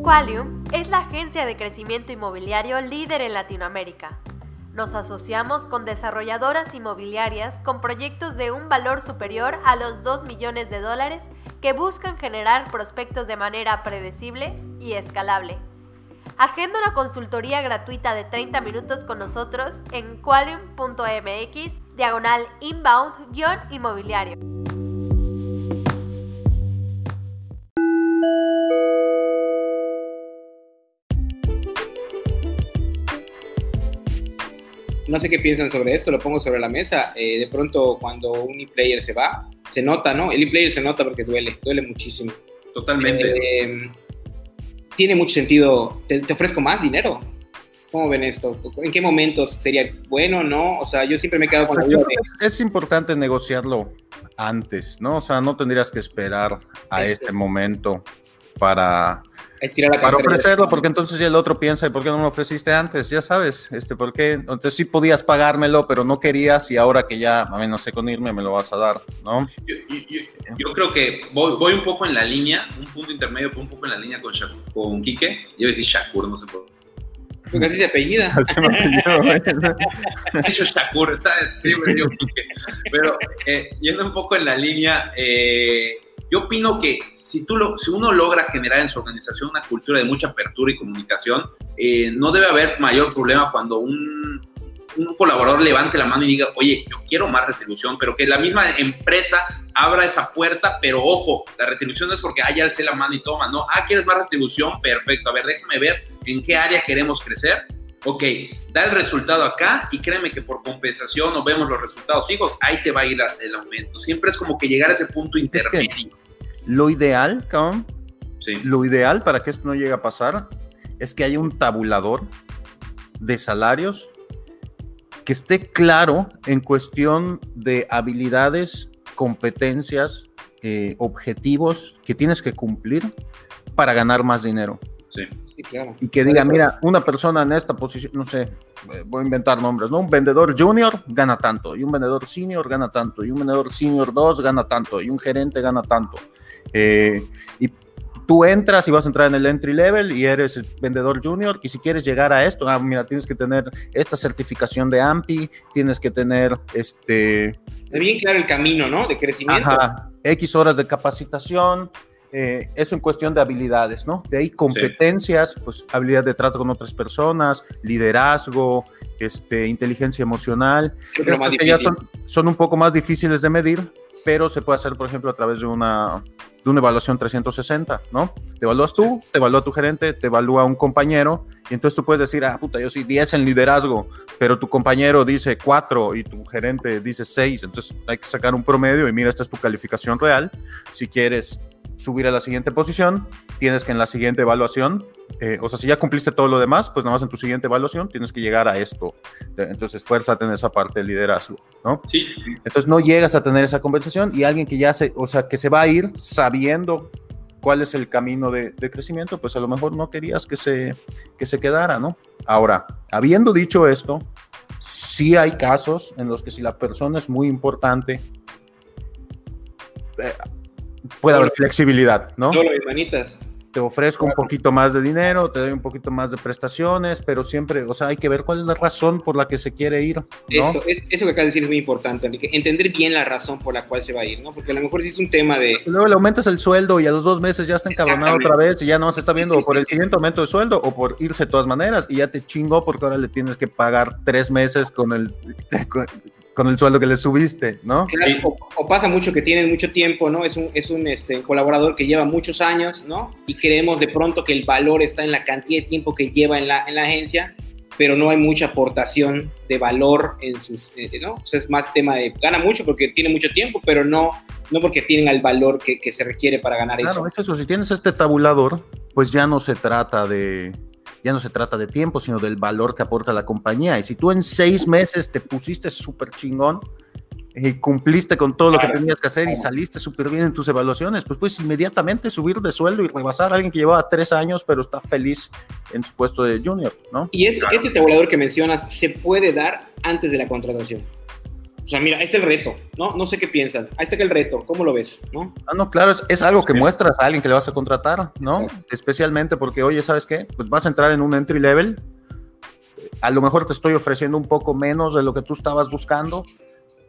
Speaker 4: Qualium es la agencia de crecimiento inmobiliario líder en Latinoamérica. Nos asociamos con desarrolladoras inmobiliarias con proyectos de un valor superior a los 2 millones de dólares que buscan generar prospectos de manera predecible y escalable. Agenda una consultoría gratuita de 30 minutos con nosotros en qualium.mx diagonal inbound-inmobiliario.
Speaker 3: No sé qué piensan sobre esto, lo pongo sobre la mesa. Eh, de pronto, cuando un e-player se va, se nota, ¿no? El e-player se nota porque duele, duele muchísimo.
Speaker 2: Totalmente.
Speaker 3: Eh, tiene mucho sentido. Te, ofrezco más dinero. ¿Cómo ven esto? ¿En qué momentos sería bueno, no? O sea, yo siempre me he quedado con la duda de...
Speaker 1: es, es, importante negociarlo antes, ¿no? O sea, no tendrías que esperar a este, este momento para, para ofrecerlo, porque entonces ya el otro piensa, ¿y por qué no me ofreciste antes? Ya sabes, este, ¿por qué? Entonces sí podías pagármelo, pero no querías y ahora que ya, a mí no sé con irme, me lo vas a dar, ¿no?
Speaker 2: Yo, yo, yo creo que voy, voy, un poco en la línea, un punto intermedio, un poco en la línea con, con Quique. Yo voy a decir Shakur, no sé por qué.
Speaker 3: Porque así se apellida.
Speaker 2: Eso Shakur, sí, me dio Quique. Pero eh, yendo un poco en la línea, eh, yo opino que si, tú lo, si uno logra generar en su organización una cultura de mucha apertura y comunicación, eh, no debe haber mayor problema cuando un, un colaborador levante la mano y diga, oye, yo quiero más retribución, pero que la misma empresa abra esa puerta, pero ojo, la retribución no es porque, ah, ya alcé la mano y toma, no, ah, ¿quieres más retribución? Perfecto, a ver, déjame ver en qué área queremos crecer. Ok, da el resultado acá y créeme que por compensación o vemos los resultados hijos, ahí te va a ir el aumento. Siempre es como que llegar a ese punto intermedio. Es
Speaker 1: lo ideal, cabrón, sí. lo ideal para que esto no llegue a pasar es que haya un tabulador de salarios que esté claro en cuestión de habilidades, competencias, eh, objetivos que tienes que cumplir para ganar más dinero.
Speaker 2: Sí.
Speaker 3: Sí, claro.
Speaker 1: Y que diga, mira, una persona en esta posición, no sé, voy a inventar nombres, ¿no? Un vendedor junior gana tanto, y un vendedor senior gana tanto, y un vendedor senior 2 gana tanto, y un gerente gana tanto. Eh, y tú entras y vas a entrar en el entry level y eres vendedor junior y si quieres llegar a esto, ah, mira, tienes que tener esta certificación de AMPI, tienes que tener este...
Speaker 3: Bien claro el camino, ¿no? De crecimiento.
Speaker 1: Ajá, X horas de capacitación, eh, eso en cuestión de habilidades, ¿no? De ahí competencias, sí. pues habilidad de trato con otras personas, liderazgo, este, inteligencia emocional. Que ya son, son un poco más difíciles de medir, pero se puede hacer, por ejemplo, a través de una, de una evaluación 360, ¿no? Te evalúas tú, te evalúa tu gerente, te evalúa un compañero, y entonces tú puedes decir, ah, puta, yo soy 10 en liderazgo, pero tu compañero dice 4 y tu gerente dice 6, entonces hay que sacar un promedio y mira, esta es tu calificación real. Si quieres subir a la siguiente posición, tienes que en la siguiente evaluación, eh, o sea, si ya cumpliste todo lo demás, pues nada más en tu siguiente evaluación tienes que llegar a esto. Entonces, fuerza a tener esa parte de liderazgo, ¿no?
Speaker 2: Sí.
Speaker 1: Entonces, no llegas a tener esa conversación y alguien que ya se, o sea, que se va a ir sabiendo cuál es el camino de, de crecimiento, pues a lo mejor no querías que se, que se quedara, ¿no? Ahora, habiendo dicho esto, sí hay casos en los que si la persona es muy importante, eh, puede haber flexibilidad, ¿no?
Speaker 3: Solo hermanitas.
Speaker 1: Te ofrezco un poquito más de dinero, te doy un poquito más de prestaciones, pero siempre, o sea, hay que ver cuál es la razón por la que se quiere ir. ¿no?
Speaker 3: Eso, es, eso que acabas de decir es muy importante, Enrique. Entender bien la razón por la cual se va a ir, ¿no? Porque a lo mejor si es un tema de.
Speaker 1: Luego le aumentas el sueldo y a los dos meses ya está encabronado otra vez y ya no se está viendo sí, sí, por el siguiente aumento de sueldo o por irse de todas maneras y ya te chingó porque ahora le tienes que pagar tres meses con el. Con, con el sueldo que le subiste, ¿no?
Speaker 3: Claro, sí. o, o, pasa mucho que tienen mucho tiempo, ¿no? Es un, es un este, colaborador que lleva muchos años, ¿no? Y creemos de pronto que el valor está en la cantidad de tiempo que lleva en la, en la agencia, pero no hay mucha aportación de valor en sus, eh, ¿no? O sea, es más tema de, gana mucho porque tiene mucho tiempo, pero no, no porque tienen el valor que, que se requiere para ganar
Speaker 1: claro,
Speaker 3: eso.
Speaker 1: Claro, es eso, si tienes este tabulador, pues ya no se trata de ya no se trata de tiempo, sino del valor que aporta la compañía. Y si tú en seis meses te pusiste súper chingón y cumpliste con todo claro. lo que tenías que hacer y saliste súper bien en tus evaluaciones, pues puedes inmediatamente subir de sueldo y rebasar a alguien que llevaba tres años, pero está feliz en su puesto de junior, ¿no?
Speaker 3: Y este, este tabulador que mencionas se puede dar antes de la contratación. O sea, mira, este es el reto, ¿no? No sé qué piensan. Ahí está que el reto, ¿cómo lo ves? ¿no?
Speaker 1: Ah, no, claro, es, es algo que sí. muestras a alguien que le vas a contratar, ¿no? Sí. Especialmente porque, oye, ¿sabes qué? Pues vas a entrar en un entry level. A lo mejor te estoy ofreciendo un poco menos de lo que tú estabas buscando,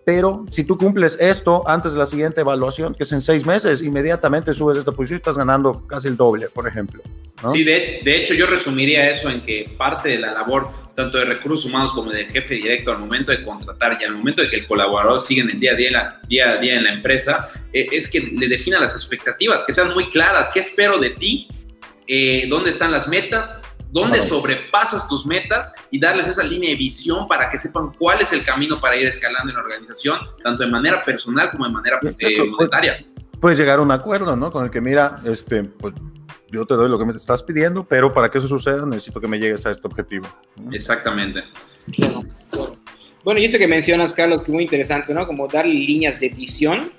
Speaker 1: pero si tú cumples esto antes de la siguiente evaluación, que es en seis meses, inmediatamente subes esta posición y estás ganando casi el doble, por ejemplo. ¿no?
Speaker 2: Sí, de, de, hecho yo resumiría eso en que parte de la labor tanto de recursos humanos como del jefe directo al momento de contratar y al momento de que el colaborador siga en el día a día, la, día, a día en la empresa, eh, es que le defina las expectativas, que sean muy claras, qué espero de ti, eh, dónde están las metas, dónde sobrepasas tus metas y darles esa línea de visión para que sepan cuál es el camino para ir escalando en la organización, tanto de manera personal como de manera eh, monetaria.
Speaker 1: Puedes llegar a un acuerdo, ¿no? Con el que, mira, este, pues yo te doy lo que me estás pidiendo, pero para que eso suceda necesito que me llegues a este objetivo.
Speaker 2: Exactamente.
Speaker 3: Bueno, y eso que mencionas, Carlos, que muy interesante, ¿no? Como darle líneas de visión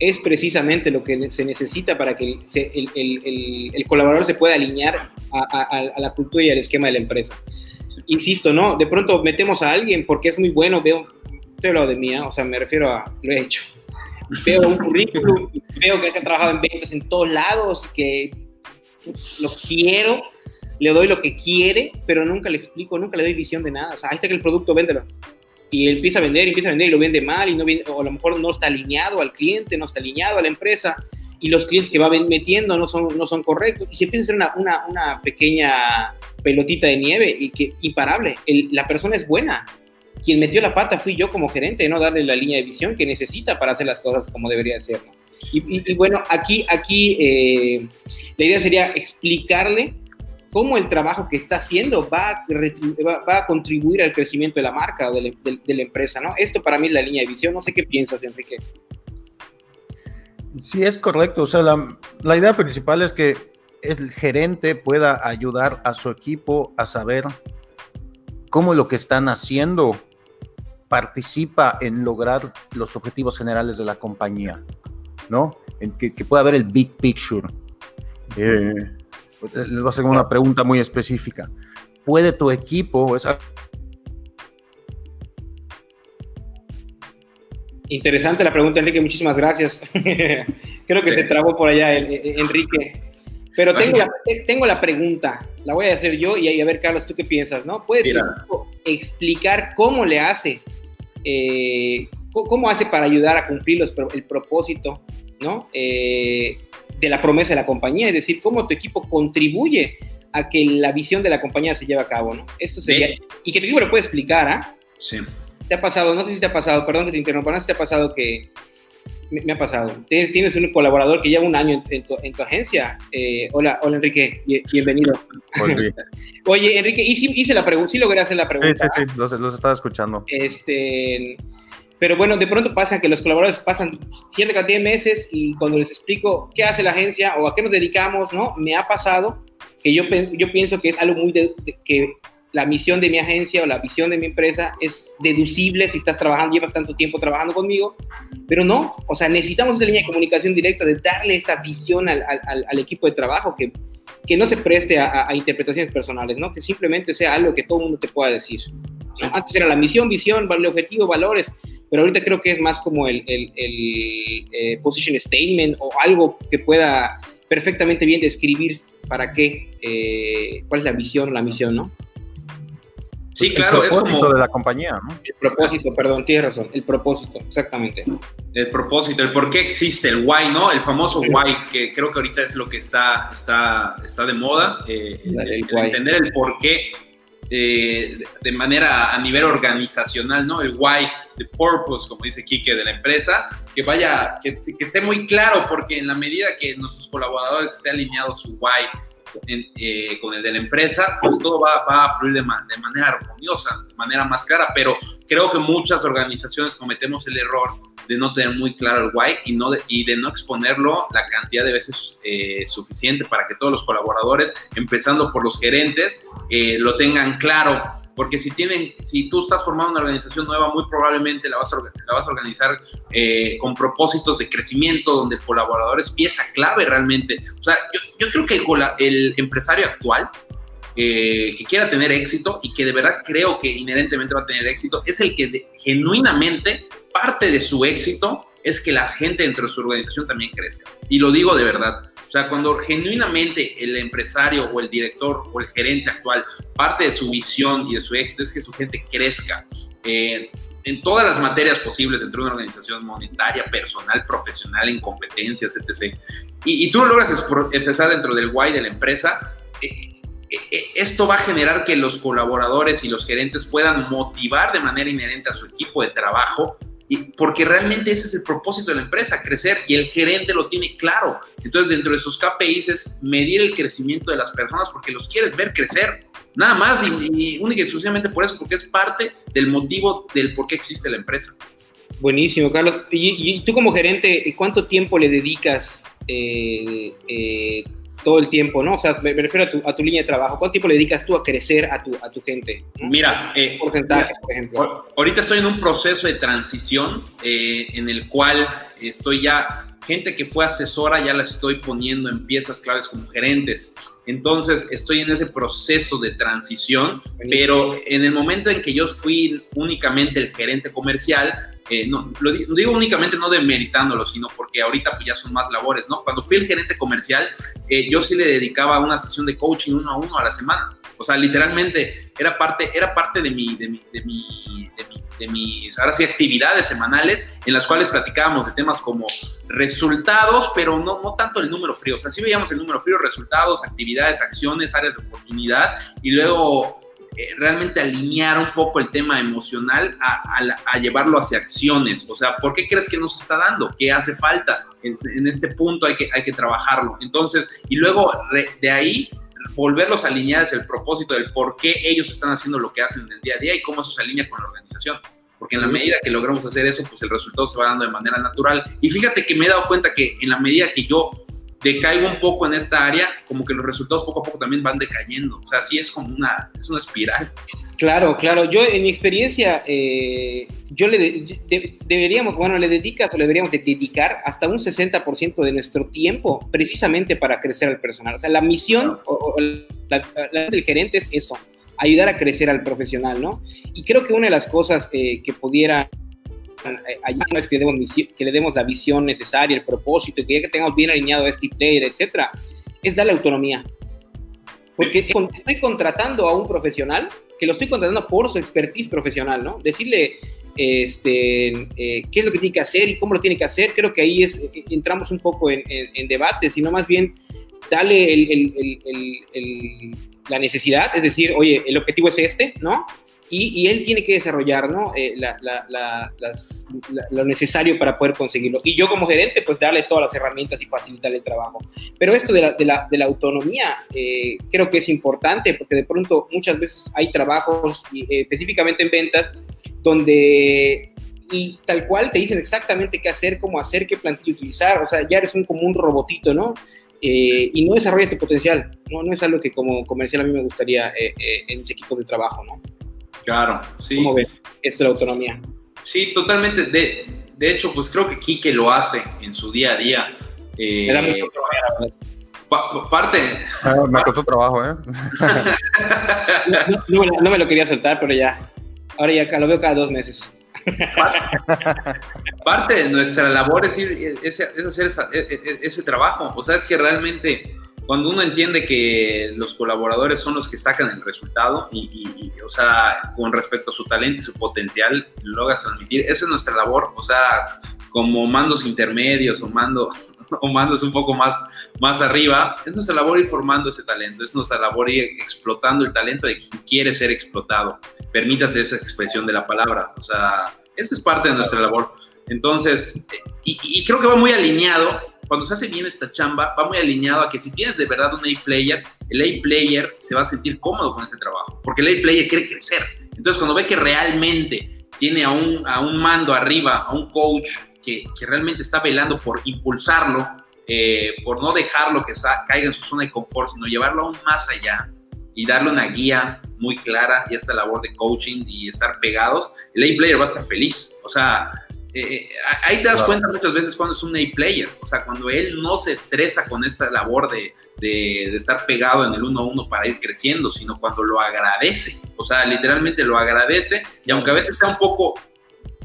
Speaker 3: es precisamente lo que se necesita para que el, colaborador se pueda alinear a, la cultura y al esquema de la empresa. Insisto, ¿no? De pronto metemos a alguien porque es muy bueno, veo, estoy hablando de mía, o sea, me refiero a, lo he hecho. Veo un currículum, veo que ha trabajado en ventas en todos lados, que lo quiero, le doy lo que quiere, pero nunca le explico, nunca le doy visión de nada. O sea, ahí está que el producto, véndelo y empieza a vender, empieza a vender y lo vende mal y no o a lo mejor no está alineado al cliente, no está alineado a la empresa y los clientes que va metiendo no son, no son correctos y se empieza a hacer una, una, una pequeña pelotita de nieve y que imparable. la persona es buena. Quien metió la pata fui yo como gerente, no darle la línea de visión que necesita para hacer las cosas como debería ser. Y, bueno, aquí, aquí eh, la idea sería explicarle cómo el trabajo que está haciendo va a, va, a contribuir al crecimiento de la marca o de, la empresa, ¿no? Esto para mí es la línea de visión. No sé qué piensas, Enrique.
Speaker 1: Sí, es correcto. O sea, la, idea principal es que el gerente pueda ayudar a su equipo a saber cómo lo que están haciendo participa en lograr los objetivos generales de la compañía, ¿no? En que, que pueda ver el big picture. Eh, les voy a hacer una pregunta muy específica. ¿Puede tu equipo,
Speaker 3: Interesante la pregunta, Enrique. Muchísimas gracias. Creo que se trabó por allá, Enrique. Pero tengo la, tengo la, pregunta, la voy a hacer yo y a ver, Carlos, ¿tú qué piensas? ¿no? ¿Puede explicar cómo le hace, eh, cómo hace para ayudar a cumplir el propósito ¿no? Eh, de la promesa de la compañía, es decir, cómo tu equipo contribuye a que la visión de la compañía se lleve a cabo, ¿no? Esto sería, y que tu equipo lo puede explicar, ¿ah?
Speaker 2: Sí.
Speaker 3: ¿Te ha pasado, no sé si te ha pasado, perdón que te interrumpa, no sé si te ha pasado que, me, ha pasado, tienes un colaborador que lleva un año en, tu, agencia, eh, hola, hola Enrique, bienvenido. Oye, Enrique, hice, la pregunta, sí logré hacer la pregunta.
Speaker 1: Sí, sí, sí, los, los estaba escuchando.
Speaker 3: Este, pero bueno, de pronto pasa que los colaboradores pasan cierta cantidad de meses y cuando les explico qué hace la agencia o a qué nos dedicamos, ¿no? Me ha pasado que yo, yo pienso que es algo muy de, que la misión de mi agencia o la visión de mi empresa es deducible si estás trabajando, llevas tanto tiempo trabajando conmigo, pero no, o sea, necesitamos esa línea de comunicación directa, de darle esta visión al, al, equipo de trabajo que, que no se preste a, a, interpretaciones personales, ¿no? Que simplemente sea algo que todo el mundo te pueda decir. Antes era la misión, visión, el objetivo, valores, pero ahorita creo que es más como el, el, eh, position statement o algo que pueda perfectamente bien describir para qué, eh, cuál es la visión o la misión, ¿no?
Speaker 2: Sí, claro,
Speaker 1: es como... de la compañía, ¿no?
Speaker 3: El propósito, perdón, tienes razón, el propósito, exactamente.
Speaker 2: El propósito, el por qué existe, el why, ¿no? El famoso why, que creo que ahorita es lo que está, está, está de moda, eh, entender el por qué eh, de manera a nivel organizacional, ¿no? El why, the purpose, como dice Kike, de la empresa, que vaya, que, esté muy claro, porque en la medida que nuestros colaboradores estén alineados su why eh, con el de la empresa, pues todo va, a fluir de, de, manera armoniosa, de manera más clara, pero creo que muchas organizaciones cometemos el error de no tener muy claro el why y, no de, y de no exponerlo la cantidad de veces eh, suficiente para que todos los colaboradores, empezando por los gerentes, eh, lo tengan claro. Porque si, tienen, si tú estás formando una organización nueva, muy probablemente la vas a, la vas a organizar eh, con propósitos de crecimiento, donde el colaborador es pieza clave realmente. O sea, yo, creo que el empresario actual, que quiera tener éxito y que de verdad creo que inherentemente va a tener éxito, es el que genuinamente parte de su éxito es que la gente dentro de su organización también crezca. Y lo digo de verdad. O sea, cuando genuinamente el empresario o el director o el gerente actual parte de su visión y de su éxito es que su gente crezca eh, en todas las materias posibles dentro de una organización monetaria, personal, profesional, en competencias, etc. Y, tú lo logras expresar dentro del why de la empresa. Eh, eh, esto va a generar que los colaboradores y los gerentes puedan motivar de manera inherente a su equipo de trabajo porque realmente ese es el propósito de la empresa, crecer, y el gerente lo tiene claro. Entonces, dentro de sus KPIs es medir el crecimiento de las personas porque los quieres ver crecer. Nada más y, única y exclusivamente por eso, porque es parte del motivo del por qué existe la empresa.
Speaker 3: Buenísimo, Carlos. Y, tú como gerente, ¿cuánto tiempo le dedicas eh, eh, todo el tiempo, ¿no? O sea, me, refiero a tu, a tu, línea de trabajo. ¿Cuánto tiempo le dedicas tú a crecer a tu, a tu gente?
Speaker 2: Mira, eh, porcentaje, por ejemplo. Ahorita estoy en un proceso de transición eh, en el cual estoy ya, gente que fue asesora, ya la estoy poniendo en piezas claves como gerentes. Entonces, estoy en ese proceso de transición, pero en el momento en que yo fui únicamente el gerente comercial, no, lo digo, únicamente no demeritándolo, sino porque ahorita pues ya son más labores, ¿no? Cuando fui el gerente comercial, eh, yo sí le dedicaba una sesión de coaching uno a uno a la semana. O sea, literalmente era parte, era parte de de de mi, de mis, ahora sí, actividades semanales en las cuales platicábamos de temas como resultados, pero no, no tanto el número frío. O sea, sí veíamos el número frío, resultados, actividades, acciones, áreas de oportunidad y luego realmente alinear un poco el tema emocional a, llevarlo hacia acciones. O sea, ¿por qué crees que no se está dando? ¿Qué hace falta? En, este punto hay que, hay que trabajarlo. Entonces, y luego de ahí volverlos a alinear es el propósito del por qué ellos están haciendo lo que hacen en el día a día y cómo eso se alinea con la organización. Porque en la medida que logramos hacer eso, pues el resultado se va dando de manera natural. Y fíjate que me he dado cuenta que en la medida que yo decaigo un poco en esta área, como que los resultados poco a poco también van decayendo. O sea, sí es como una, es una espiral.
Speaker 3: Claro, claro. Yo, en mi experiencia, eh, yo le deberíamos, bueno, le dedicas o le deberíamos dedicar hasta un 60% de nuestro tiempo precisamente para crecer al personal. O sea, la misión o, la, del gerente es eso, ayudar a crecer al profesional, ¿no? Y creo que una de las cosas eh, que pudiera eh, ayudarnos que le, demos, que le demos la visión necesaria, el propósito, que ya que tengamos bien alineado este player, etcétera, es darle autonomía. Porque estoy contratando a un profesional que lo estoy contratando por su expertise profesional, ¿no? Decirle este, eh, qué es lo que tiene que hacer y cómo lo tiene que hacer, creo que ahí es, eh, entramos un poco en, en, debate, sino más bien darle el, el, la necesidad, es decir, oye, el objetivo es este, ¿no? Y, él tiene que desarrollar ¿no? Eh, lo necesario para poder conseguirlo. Y yo como gerente, pues darle todas las herramientas y facilitarle el trabajo. Pero esto de la, autonomía eh, creo que es importante porque de pronto muchas veces hay trabajos, eh, específicamente en ventas, donde y tal cual te dicen exactamente qué hacer, cómo hacer, qué plantilla utilizar, o sea, ya eres un como un robotito, ¿no? y no desarrollas tu potencial, ¿no? No es algo que como comercial a mí me gustaría en mis equipos de trabajo, ¿no?
Speaker 2: Claro, sí.
Speaker 3: ¿Cómo ves esto de la autonomía?
Speaker 2: Sí, totalmente. De, de hecho, pues creo que Quique lo hace en su día a día.
Speaker 3: Eh, me da mucho
Speaker 2: parte.
Speaker 1: Ah, me costó trabajo, ¿eh?
Speaker 3: no, me lo quería soltar, pero ya. Ahora ya lo veo cada dos meses.
Speaker 2: Parte, de nuestra labor es, ir, es, hacer e, e, ese trabajo. O sea, es que realmente cuando uno entiende que los colaboradores son los que sacan el resultado y, o sea, con respecto a su talento y su potencial, lo logras transmitir, esa es nuestra labor, o sea, como mandos intermedios o mandos, o mandos un poco más, más arriba, es nuestra labor ir formando ese talento, es nuestra labor ir explotando el talento de quien quiere ser explotado. Permítase esa expresión de la palabra, o sea, esa es parte de nuestra labor. Entonces, y, y creo que va muy alineado cuando se hace bien esta chamba, va muy alineado a que si tienes de verdad un A-player, el A-player se va a sentir cómodo con ese trabajo, porque el A-player quiere crecer. Entonces, cuando ve que realmente tiene a un, a un mando arriba, a un coach que, que realmente está velando por impulsarlo, eh, por no dejarlo que caiga en su zona de confort, sino llevarlo aún más allá y darle una guía muy clara y esta labor de coaching y estar pegados, el A-player va a estar feliz. O sea, eh, ahí te das cuenta muchas veces cuando es un A-player, o sea, cuando él no se estresa con esta labor de, de, estar pegado en el uno a uno para ir creciendo, sino cuando lo agradece, o sea, literalmente lo agradece, y aunque a veces sea un poco,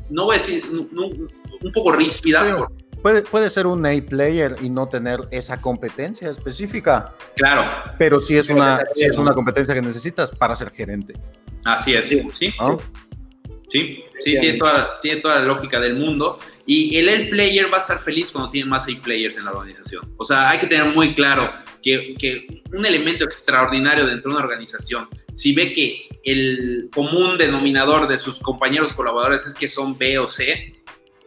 Speaker 2: no voy a decir, un poco ríspida.
Speaker 1: Puede, puede, ser un A-player y no tener esa competencia específica.
Speaker 2: Claro.
Speaker 1: Pero sí es, una, es una competencia que necesitas para ser gerente.
Speaker 2: Así es, sí. sí. Sí, sí, tiene toda, tiene toda la lógica del mundo. Y el el player va a estar feliz cuando tiene más A-players en la organización. O sea, hay que tener muy claro que, que, un elemento extraordinario dentro de una organización, si ve que el común denominador de sus compañeros colaboradores es que son B o C,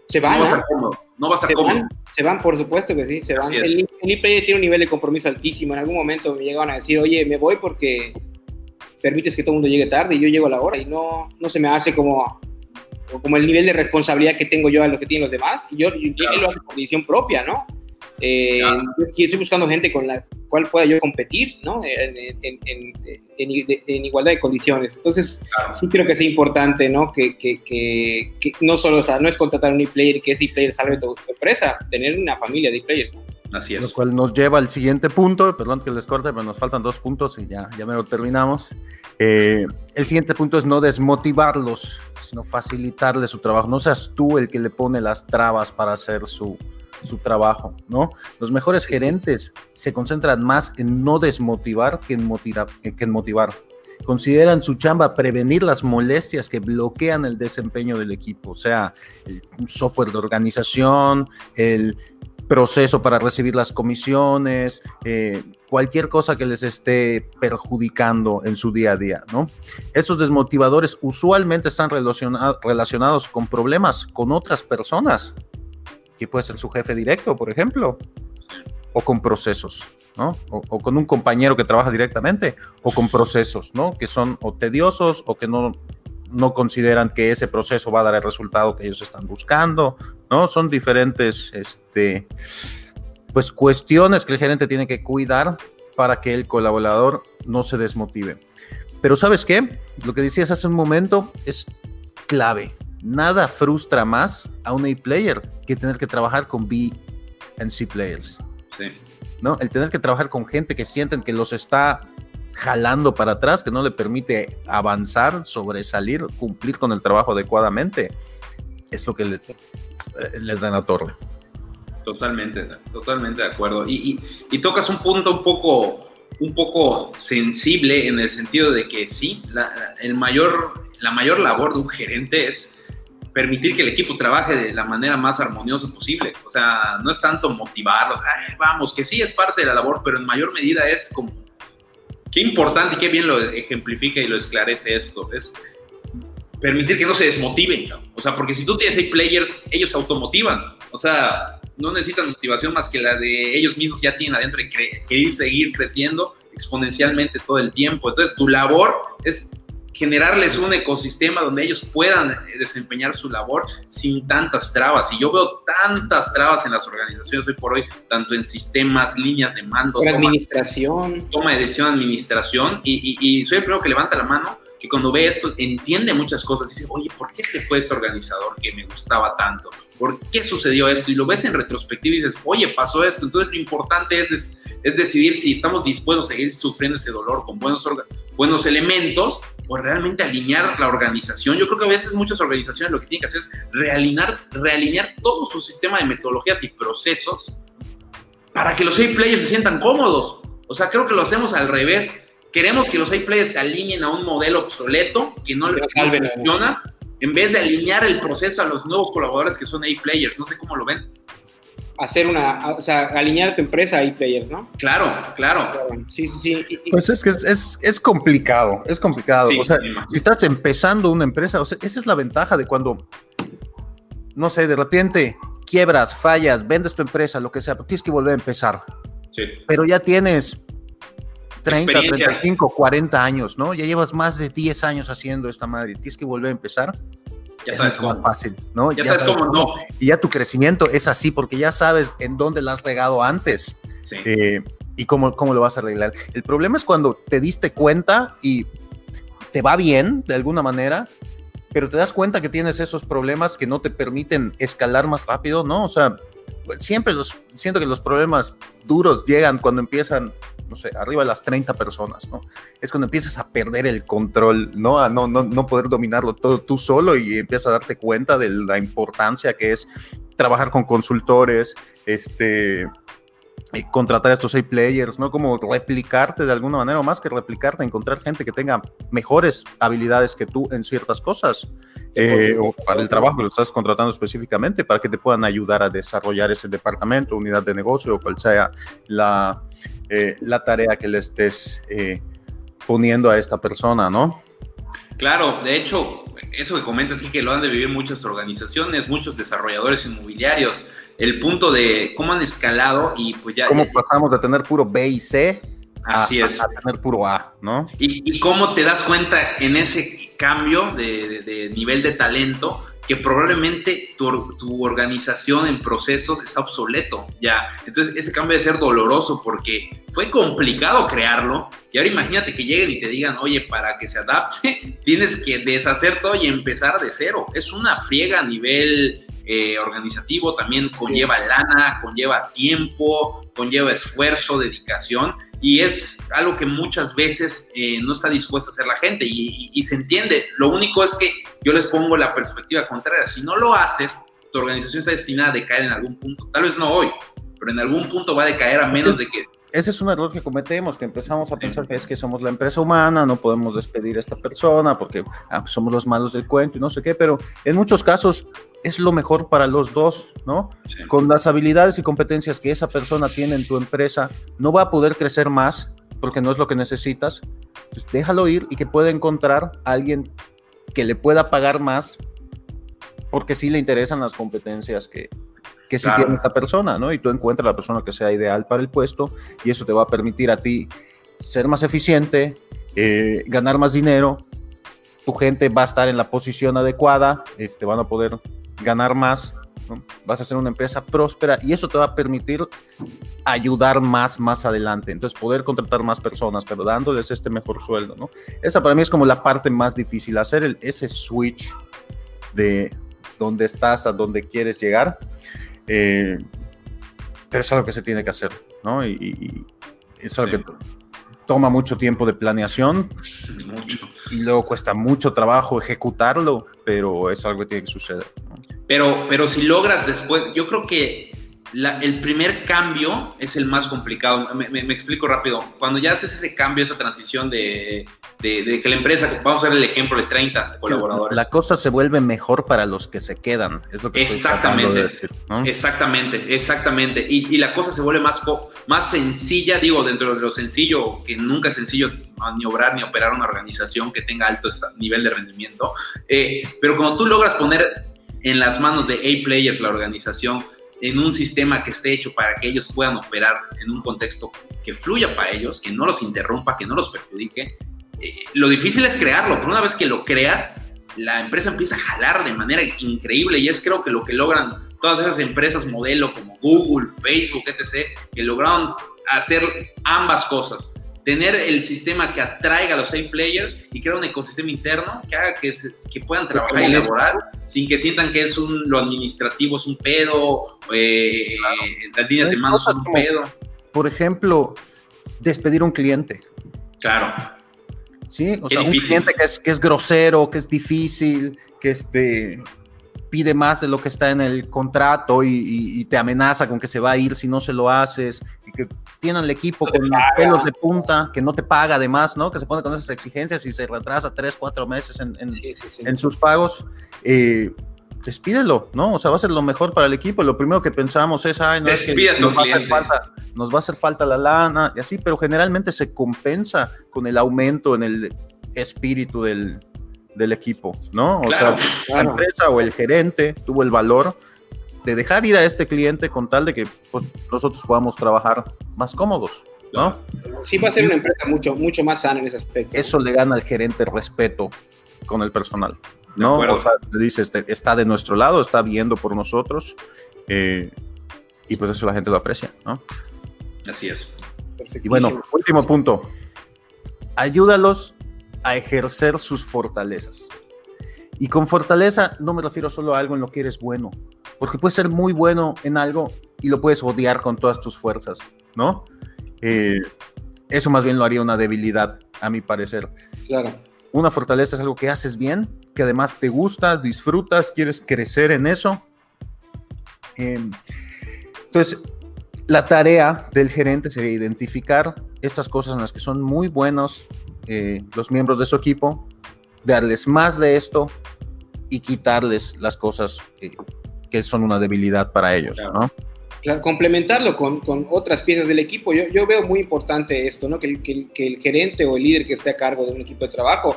Speaker 3: se van.
Speaker 2: No va a estar cómodo. No va a estar
Speaker 3: se
Speaker 2: cómodo.
Speaker 3: Van, se van, por supuesto que sí, se van. El, el player tiene un nivel de compromiso altísimo. En algún momento me llegaban a decir, oye, me voy porque permites que todo el mundo llegue tarde y yo llego a la hora y no, no se me hace como, como el nivel de responsabilidad que tengo yo a lo que tienen los demás. Y yo, yo lo hago por decisión propia, ¿no? Eh, Estoy buscando gente con la cual pueda yo competir, ¿no? En, en, en, en igualdad de condiciones. Entonces, sí creo que es importante, ¿no? Que, que, que, que no solo, o sea, no es contratar un e-player que ese e-player salve tu, tu, empresa, tener una familia de e-player.
Speaker 1: Así es. Lo cual nos lleva al siguiente punto, perdón que les corte, pero nos faltan dos puntos y ya, ya me lo terminamos. Eh, el siguiente punto es no desmotivarlos, sino facilitarles su trabajo. No seas tú el que le pone las trabas para hacer su, su trabajo, ¿no? Los mejores gerentes se concentran más en no desmotivar que en, motivar, que en motivar. Consideran su chamba prevenir las molestias que bloquean el desempeño del equipo, o sea, el software de organización, el proceso para recibir las comisiones, eh, cualquier cosa que les esté perjudicando en su día a día, ¿no? Estos desmotivadores usualmente están relaciona relacionados con problemas con otras personas, que puede ser su jefe directo, por ejemplo, o con procesos, ¿no? O, o, con un compañero que trabaja directamente, o con procesos, ¿no? Que son o tediosos o que no, no consideran que ese proceso va a dar el resultado que ellos están buscando, ¿no? Son diferentes, este, pues cuestiones que el gerente tiene que cuidar para que el colaborador no se desmotive. Pero ¿sabes qué? Lo que decías hace un momento es clave. Nada frustra más a un A-player que tener que trabajar con B and C players.
Speaker 2: Sí.
Speaker 1: ¿No? El tener que trabajar con gente que sienten que los está jalando para atrás, que no le permite avanzar, sobresalir, cumplir con el trabajo adecuadamente, es lo que les, les da en la torre.
Speaker 2: Totalmente, totalmente de acuerdo. Y, y, y, tocas un punto un poco, un poco sensible en el sentido de que sí, la, el mayor, la mayor labor de un gerente es permitir que el equipo trabaje de la manera más armoniosa posible. O sea, no es tanto motivarlos, vamos, que sí es parte de la labor, pero en mayor medida es como qué importante y qué bien lo ejemplifica y lo esclarece esto. Es permitir que no se desmotiven. O sea, porque si tú tienes ahí players, ellos se automotivan. O sea, no necesitan motivación más que la de ellos mismos ya tienen adentro y querer seguir creciendo exponencialmente todo el tiempo. Entonces, tu labor es generarles un ecosistema donde ellos puedan desempeñar su labor sin tantas trabas. Y yo veo tantas trabas en las organizaciones hoy por hoy, tanto en sistemas, líneas de mando,
Speaker 3: toma, administración,
Speaker 2: toma de decisión, administración. Y, y, y, soy el primero que levanta la mano, que cuando ve esto entiende muchas cosas. Dice, oye, ¿por qué se fue este organizador que me gustaba tanto? ¿Por qué sucedió esto? Y lo ves en retrospectiva y dices, oye, pasó esto. Entonces lo importante es, des es decidir si estamos dispuestos a seguir sufriendo ese dolor con buenos, buenos elementos o realmente alinear la organización. Yo creo que a veces muchas organizaciones lo que tienen que hacer es realinear, realinear todo su sistema de metodologías y procesos para que los A-players se sientan cómodos. O sea, creo que lo hacemos al revés. Queremos que los A-players se alineen a un modelo obsoleto que no les funciona, en vez de alinear el proceso a los nuevos colaboradores que son A-players. No sé cómo lo ven
Speaker 3: hacer una, o sea, alinear tu empresa a players, ¿no?
Speaker 2: Claro, claro.
Speaker 3: Sí, sí, sí.
Speaker 1: Pues es que es, es, es, complicado, es complicado. Sí, o sea, si estás empezando una empresa, o sea, esa es la ventaja de cuando, no sé, de repente quiebras, fallas, vendes tu empresa, lo que sea, tienes que volver a empezar.
Speaker 2: Sí.
Speaker 1: Pero ya tienes 30, 35, 40 años, ¿no? Ya llevas más de 10 años haciendo esta madre, tienes que volver a empezar
Speaker 2: ya sabes
Speaker 1: es
Speaker 2: cómo.
Speaker 1: más fácil, ¿no?
Speaker 2: Ya, ya sabes, sabes, cómo no.
Speaker 1: Y ya tu crecimiento es así porque ya sabes en dónde la has regado antes
Speaker 2: sí.
Speaker 1: eh, y cómo, cómo lo vas a arreglar. El problema es cuando te diste cuenta y te va bien de alguna manera, pero te das cuenta que tienes esos problemas que no te permiten escalar más rápido, ¿no? O sea, siempre los, siento que los problemas duros llegan cuando empiezan no sé, arriba de las 30 personas, ¿no? Es cuando empiezas a perder el control, ¿no? A no, no, no poder dominarlo todo tú solo y empiezas a darte cuenta de la importancia que es trabajar con consultores, este, y contratar a estos seis players, ¿no? Como replicarte de alguna manera, o más que replicarte, encontrar gente que tenga mejores habilidades que tú en ciertas cosas, eh, o para el trabajo que lo estás contratando específicamente, para que te puedan ayudar a desarrollar ese departamento, unidad de negocio, o cual sea la, eh, la tarea que le estés eh, poniendo a esta persona, ¿no?
Speaker 2: Claro, de hecho, eso que comentas es que lo han de vivir muchas organizaciones, muchos desarrolladores inmobiliarios, el punto de cómo han escalado y pues ya...
Speaker 1: ¿Cómo pasamos de tener puro B y C
Speaker 2: Así
Speaker 1: a,
Speaker 2: es.
Speaker 1: a tener puro A, ¿no?
Speaker 2: Y, y, cómo te das cuenta en ese cambio de, nivel de talento que probablemente tu, tu, organización en procesos está obsoleto ya. Entonces ese cambio debe ser doloroso porque fue complicado crearlo y ahora imagínate que lleguen y te digan, oye, para que se adapte tienes que deshacer todo y empezar de cero. Es una friega a nivel eh, organizativo, también conlleva lana, conlleva tiempo, conlleva esfuerzo, dedicación, y es algo que muchas veces eh, no está dispuesta a hacer la gente y, se entiende. Lo único es que yo les pongo la perspectiva contraria. Si no lo haces, tu organización está destinada a decaer en algún punto. Tal vez no hoy, pero en algún punto va a decaer a menos de que
Speaker 1: ese es un error que cometemos, que empezamos a pensar que es que somos la empresa humana, no podemos despedir a esta persona porque ah, somos los malos del cuento y no sé qué, pero en muchos casos es lo mejor para los dos, ¿no? Con las habilidades y competencias que esa persona tiene en tu empresa, no va a poder crecer más porque no es lo que necesitas. Pues déjalo ir y que pueda encontrar a alguien que le pueda pagar más porque sí le interesan las competencias que, que sí tiene esta persona, ¿no? Y tú encuentras la persona que sea ideal para el puesto y eso te va a permitir a ti ser más eficiente, eh, ganar más dinero, tu gente va a estar en la posición adecuada, este, van a poder ganar más, vas a ser una empresa próspera y eso te va a permitir ayudar más más adelante. Entonces, poder contratar más personas, pero dándoles este mejor sueldo, ¿no? Esa para mí es como la parte más difícil, hacer el, ese switch de dónde estás a dónde quieres llegar eh, pero es algo que se tiene que hacer, ¿no? Y, es algo que toma mucho tiempo de planeación y luego cuesta mucho trabajo ejecutarlo, pero es algo que tiene que suceder.
Speaker 2: Pero, pero si logras después, yo creo que el primer cambio es el más complicado. Me, explico rápido. Cuando ya haces ese cambio, esa transición de, que la empresa, vamos a ver el ejemplo de 30 colaboradores.
Speaker 1: La cosa se vuelve mejor para los que se quedan. Es lo que
Speaker 2: exactamente, decir, exactamente, exactamente. Y, la cosa se vuelve más, más sencilla, digo, dentro de lo sencillo, que nunca es sencillo maniobrar ni operar una organización que tenga alto nivel de rendimiento. Eh, pero cuando tú logras poner en las manos de A-Players la organización, en un sistema que esté hecho para que ellos puedan operar en un contexto que fluya para ellos, que no los interrumpa, que no los perjudique. Eh, lo difícil es crearlo, pero una vez que lo creas, la empresa empieza a jalar de manera increíble y es creo que lo que logran todas esas empresas modelo como Google, Facebook, etc., que lograron hacer ambas cosas tener el sistema que atraiga a los seis players y crear un ecosistema interno que haga que, que puedan trabajar y laborar sin que sientan que es un, lo administrativo es un pedo, eh, las líneas de mando son un pedo.
Speaker 1: Por ejemplo, despedir un cliente.
Speaker 2: Claro.
Speaker 1: Sí, o sea, un cliente que es, que es grosero, que es difícil, que este, pide más de lo que está en el contrato y, te amenaza con que se va a ir si no se lo haces, y que tiene el equipo con los pelos de punta, que no te paga además, ¿no? Que se pone con esas exigencias y se retrasa tres, cuatro meses en, en, sus pagos. Eh, despídelo, ¿no? O sea, va a ser lo mejor para el equipo. Lo primero que pensamos es, ay, no, es que nos, va a hacer falta, nos va a hacer falta la lana y así, pero generalmente se compensa con el aumento en el espíritu del, del equipo, ¿no? O sea, la empresa o el gerente tuvo el valor de dejar ir a este cliente con tal de que pues, nosotros podamos trabajar más cómodos, ¿no?
Speaker 3: Sí, va a ser una empresa mucho, mucho más sana en ese aspecto.
Speaker 1: Eso le gana al gerente respeto con el personal, ¿no? O sea, le dice, este, está de nuestro lado, está viendo por nosotros, eh, y pues eso la gente lo aprecia, ¿no?
Speaker 2: Así es.
Speaker 1: Y bueno, último punto. Ayúdalos a ejercer sus fortalezas. Y con fortaleza no me refiero solo a algo en lo que eres bueno, porque puedes ser muy bueno en algo y lo puedes odiar con todas tus fuerzas, ¿no? Eh, eso más bien lo haría una debilidad, a mi parecer.
Speaker 3: Claro.
Speaker 1: Una fortaleza es algo que haces bien, que además te gusta, disfrutas, quieres crecer en eso. Em, entonces, la tarea del gerente sería identificar estas cosas en las que son muy buenos eh, los miembros de su equipo, darles más de esto y quitarles las cosas que son una debilidad para ellos, ¿no?
Speaker 3: Claro, complementarlo con, con, otras piezas del equipo. Yo, yo veo muy importante esto, ¿no? Que, que, que, el gerente o el líder que esté a cargo de un equipo de trabajo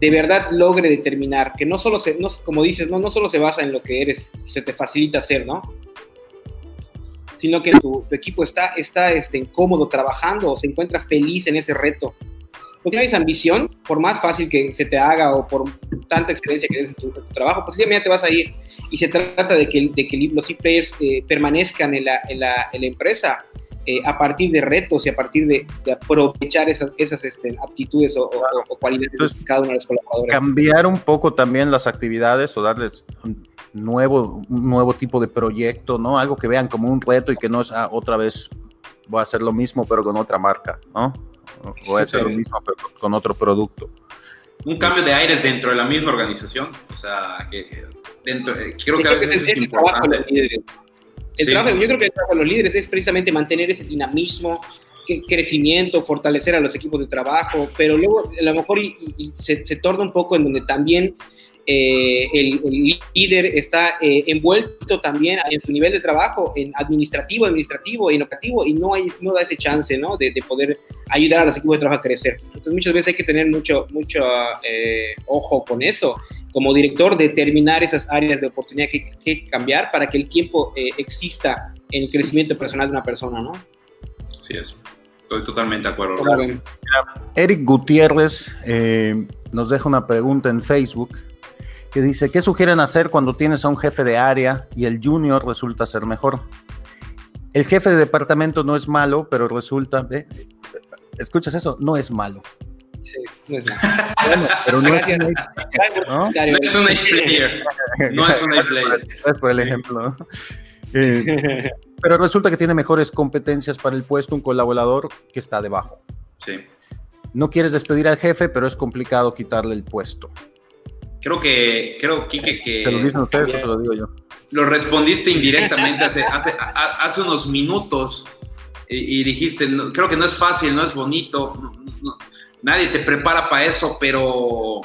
Speaker 3: de verdad logre determinar que no solo se, no, como dices, no, no solo se basa en lo que eres, se te facilita hacer, ¿no? Sino que tu, tu equipo está, está este, incómodo trabajando o se encuentra feliz en ese reto no tienes ambición, por más fácil que se te haga o por tanta experiencia que des en tu, trabajo, pues ya te vas a ir. Y se trata de que, de que los e-players eh, permanezcan en la, en la, en la empresa eh, a partir de retos y a partir de, aprovechar esas, esas este, aptitudes o, cualidades de cada uno de los colaboradores.
Speaker 1: Cambiar un poco también las actividades o darles un nuevo, un nuevo tipo de proyecto, ¿no? Algo que vean como un reto y que no es ah, otra vez voy a hacer lo mismo pero con otra marca, ¿no? A hacer lo mismo pero con otro producto.
Speaker 2: Un cambio de aires dentro de la misma organización, o sea, que dentro, eh, creo que a veces es, importante.
Speaker 3: El trabajo, yo creo que el trabajo de los líderes es precisamente mantener ese dinamismo, crecimiento, fortalecer a los equipos de trabajo, pero luego a lo mejor se, se, torna un poco en donde también eh, el, líder está eh, envuelto también en su nivel de trabajo, en administrativo, administrativo, en educativo, y no, hay, no da ese chance ¿no? de, poder ayudar a los equipos de trabajo a crecer. Entonces muchas veces hay que tener mucho, mucho eh, ojo con eso, como director, determinar esas áreas de oportunidad que, que cambiar para que el tiempo exista en el crecimiento personal de una persona, ¿no?
Speaker 2: Sí, es. Estoy totalmente de acuerdo.
Speaker 1: Eric Gutiérrez nos deja una pregunta en Facebook que dice, ¿qué sugieren hacer cuando tienes a un jefe de área y el junior resulta ser mejor? El jefe de departamento no es malo, pero resulta, ¿escuchas eso? No es malo.
Speaker 3: Sí, no es malo. pero no es, un,
Speaker 2: ¿no? es un A-player. No es un A-player.
Speaker 1: Es por el ejemplo. Eh, pero resulta que tiene mejores competencias para el puesto un colaborador que está debajo.
Speaker 2: Sí.
Speaker 1: No quieres despedir al jefe, pero es complicado quitarle el puesto.
Speaker 2: Creo que, creo, Kike, que...
Speaker 1: Se lo dicen ustedes, se lo digo yo.
Speaker 2: Lo respondiste indirectamente hace, hace, hace unos minutos y, dijiste, creo que no es fácil, no es bonito, nadie te prepara para eso, pero...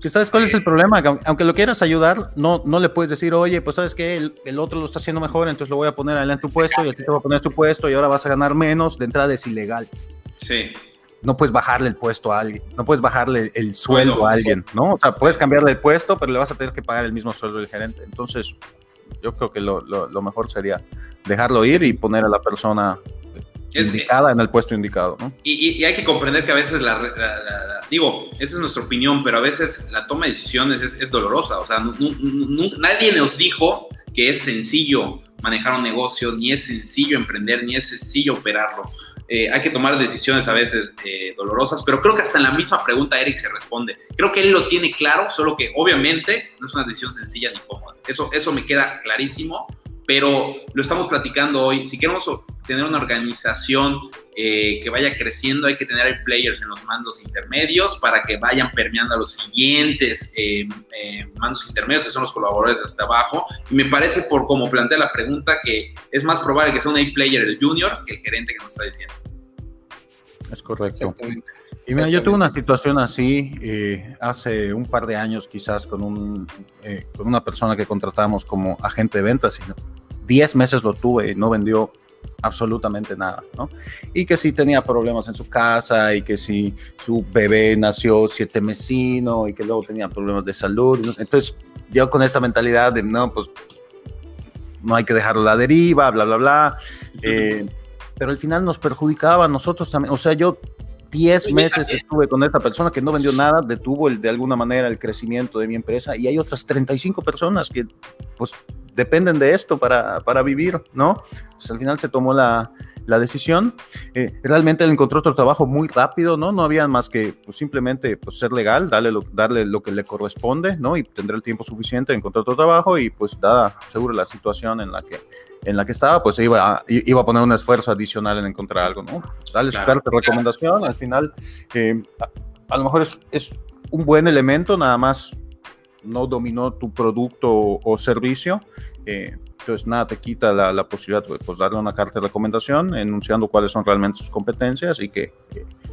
Speaker 1: ¿Sabes cuál es el problema? Aunque lo quieras ayudar, no, no le puedes decir, oye, pues sabes que el, el, otro lo está haciendo mejor, entonces lo voy a poner en tu puesto y a ti te voy a poner tu puesto y ahora vas a ganar menos. De entrada es ilegal.
Speaker 2: Sí
Speaker 1: no puedes bajarle el puesto a alguien, no puedes bajarle el sueldo a alguien, ¿no? O sea, puedes cambiarle el puesto, pero le vas a tener que pagar el mismo sueldo del gerente. Entonces, yo creo que lo, mejor sería dejarlo ir y poner a la persona indicada en el puesto indicado, ¿no?
Speaker 2: Y, hay que comprender que a veces la, digo, esa es nuestra opinión, pero a veces la toma de decisiones es, dolorosa. O sea, nadie nos dijo que es sencillo manejar un negocio, ni es sencillo emprender, ni es sencillo operarlo. Eh, hay que tomar decisiones a veces eh, dolorosas, pero creo que hasta en la misma pregunta Eric se responde. Creo que él lo tiene claro, solo que obviamente no es una decisión sencilla ni cómoda. Eso, eso me queda clarísimo, pero lo estamos platicando hoy. Si queremos tener una organización eh, que vaya creciendo, hay que tener players en los mandos intermedios para que vayan permeando a los siguientes eh, eh, mandos intermedios, que son los colaboradores de hasta abajo. Y me parece, por como plantea la pregunta, que es más probable que sea un A-player el junior que el gerente que nos está diciendo.
Speaker 1: Es correcto. Y mira, yo tuve una situación así hace un par de años, quizás con, un, con una persona que contratamos como agente de ventas. Y 10 meses lo tuve y no vendió absolutamente nada, ¿no? Y que sí tenía problemas en su casa y que sí su bebé nació siete mesino y que luego tenía problemas de salud. Entonces, yo con esta mentalidad de, no, pues no hay que dejarlo a la deriva, bla, bla, bla. Eh, pero al final nos perjudicaba a nosotros también. O sea, yo 10 meses estuve con esta persona que no vendió nada, detuvo el, de alguna manera el crecimiento de mi empresa y hay otras 35 personas que pues dependen de esto para, para vivir, ¿no? Pues al final se tomó la, la decisión. Eh, realmente él encontró otro trabajo muy rápido, ¿no? No había más que pues, simplemente pues, ser legal, darle lo, darle lo que le corresponde, ¿no? Y tendrá el tiempo suficiente de encontrar otro trabajo y pues dada seguro la situación en la que, en la que estaba, pues iba a, iba a poner un esfuerzo adicional en encontrar algo, ¿no? Dale su carta de recomendación, al final eh, a, lo mejor es, es un buen elemento, nada más no dominó tu producto o, servicio, eh, entonces nada te quita la, posibilidad de pues, darle una carta de recomendación enunciando cuáles son realmente sus competencias y que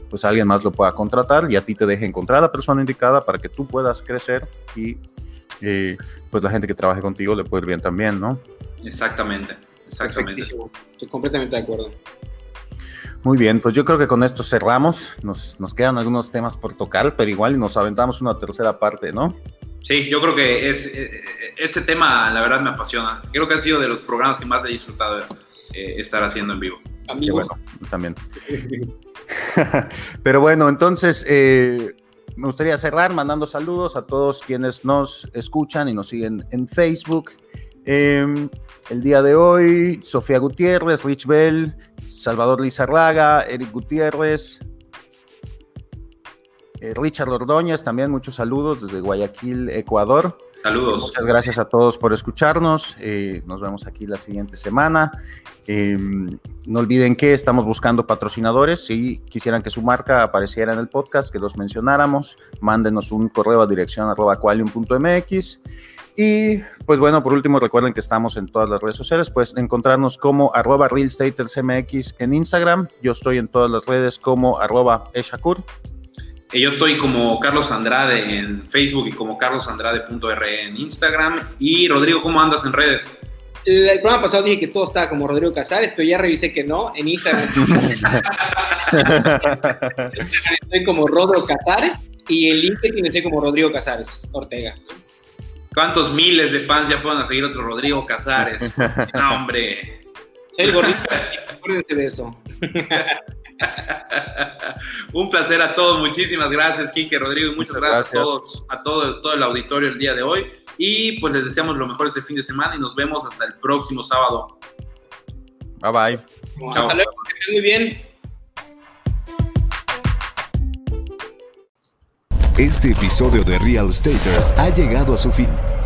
Speaker 1: pues alguien más lo pueda contratar y a ti te deje encontrar a la persona indicada para que tú puedas crecer y eh, pues la gente que trabaje contigo le puede ir bien también, ¿no?
Speaker 2: Exactamente, exactamente.
Speaker 3: Estoy completamente de acuerdo.
Speaker 1: Muy bien, pues yo creo que con esto cerramos. Nos, nos quedan algunos temas por tocar, pero igual nos aventamos una tercera parte, ¿no?
Speaker 2: Sí, yo creo que es eh, este tema, la verdad, me apasiona. Creo que ha sido de los programas que más he disfrutado eh, estar haciendo en vivo.
Speaker 1: Bueno, también. Pero bueno, entonces eh, me gustaría cerrar mandando saludos a todos quienes nos escuchan y nos siguen en Facebook. Eh, el día de hoy, Sofía Gutiérrez, Rich Bell, Salvador Lizarraga, Eric Gutiérrez, eh, Richard Ordóñez, también muchos saludos desde Guayaquil, Ecuador.
Speaker 2: Saludos.
Speaker 1: Muchas gracias a todos por escucharnos. Eh, nos vemos aquí la siguiente semana. Eh, no olviden que estamos buscando patrocinadores. Si quisieran que su marca apareciera en el podcast, que los mencionáramos, mándenos un correo a dirección arroba qualium.mx. Y pues bueno, por último, recuerden que estamos en todas las redes sociales. Puedes encontrarnos como arroba realstatersmx en Instagram. Yo estoy en todas las redes como arroba eshakur.
Speaker 2: Yo estoy como Carlos Andrade en Facebook y como carlosandrade.re en Instagram. Y Rodrigo, ¿cómo andas en redes?
Speaker 3: El, el programa pasado dije que todo estaba como Rodrigo Casares, pero ya revisé que no. En Instagram estoy como Rodrigo Casares y en LinkedIn estoy como Rodrigo Casares Ortega.
Speaker 2: ¿Cuántos miles de fans ya fueron a seguir otro Rodrigo Casares? No, hombre.
Speaker 3: Soy el gordito, acuérdense de eso.
Speaker 2: Un placer a todos, muchísimas gracias, Quique, Rodrigo, y muchas
Speaker 1: Muchas
Speaker 2: gracias,
Speaker 1: gracias.
Speaker 2: a todos, a todo, todo el auditorio el día de hoy. Y pues les deseamos lo mejor este fin de semana y nos vemos hasta el próximo sábado.
Speaker 1: Bye bye.
Speaker 2: Chao.
Speaker 3: Hasta luego, que estén muy bien.
Speaker 5: Este episodio de Real Staters ha llegado a su fin.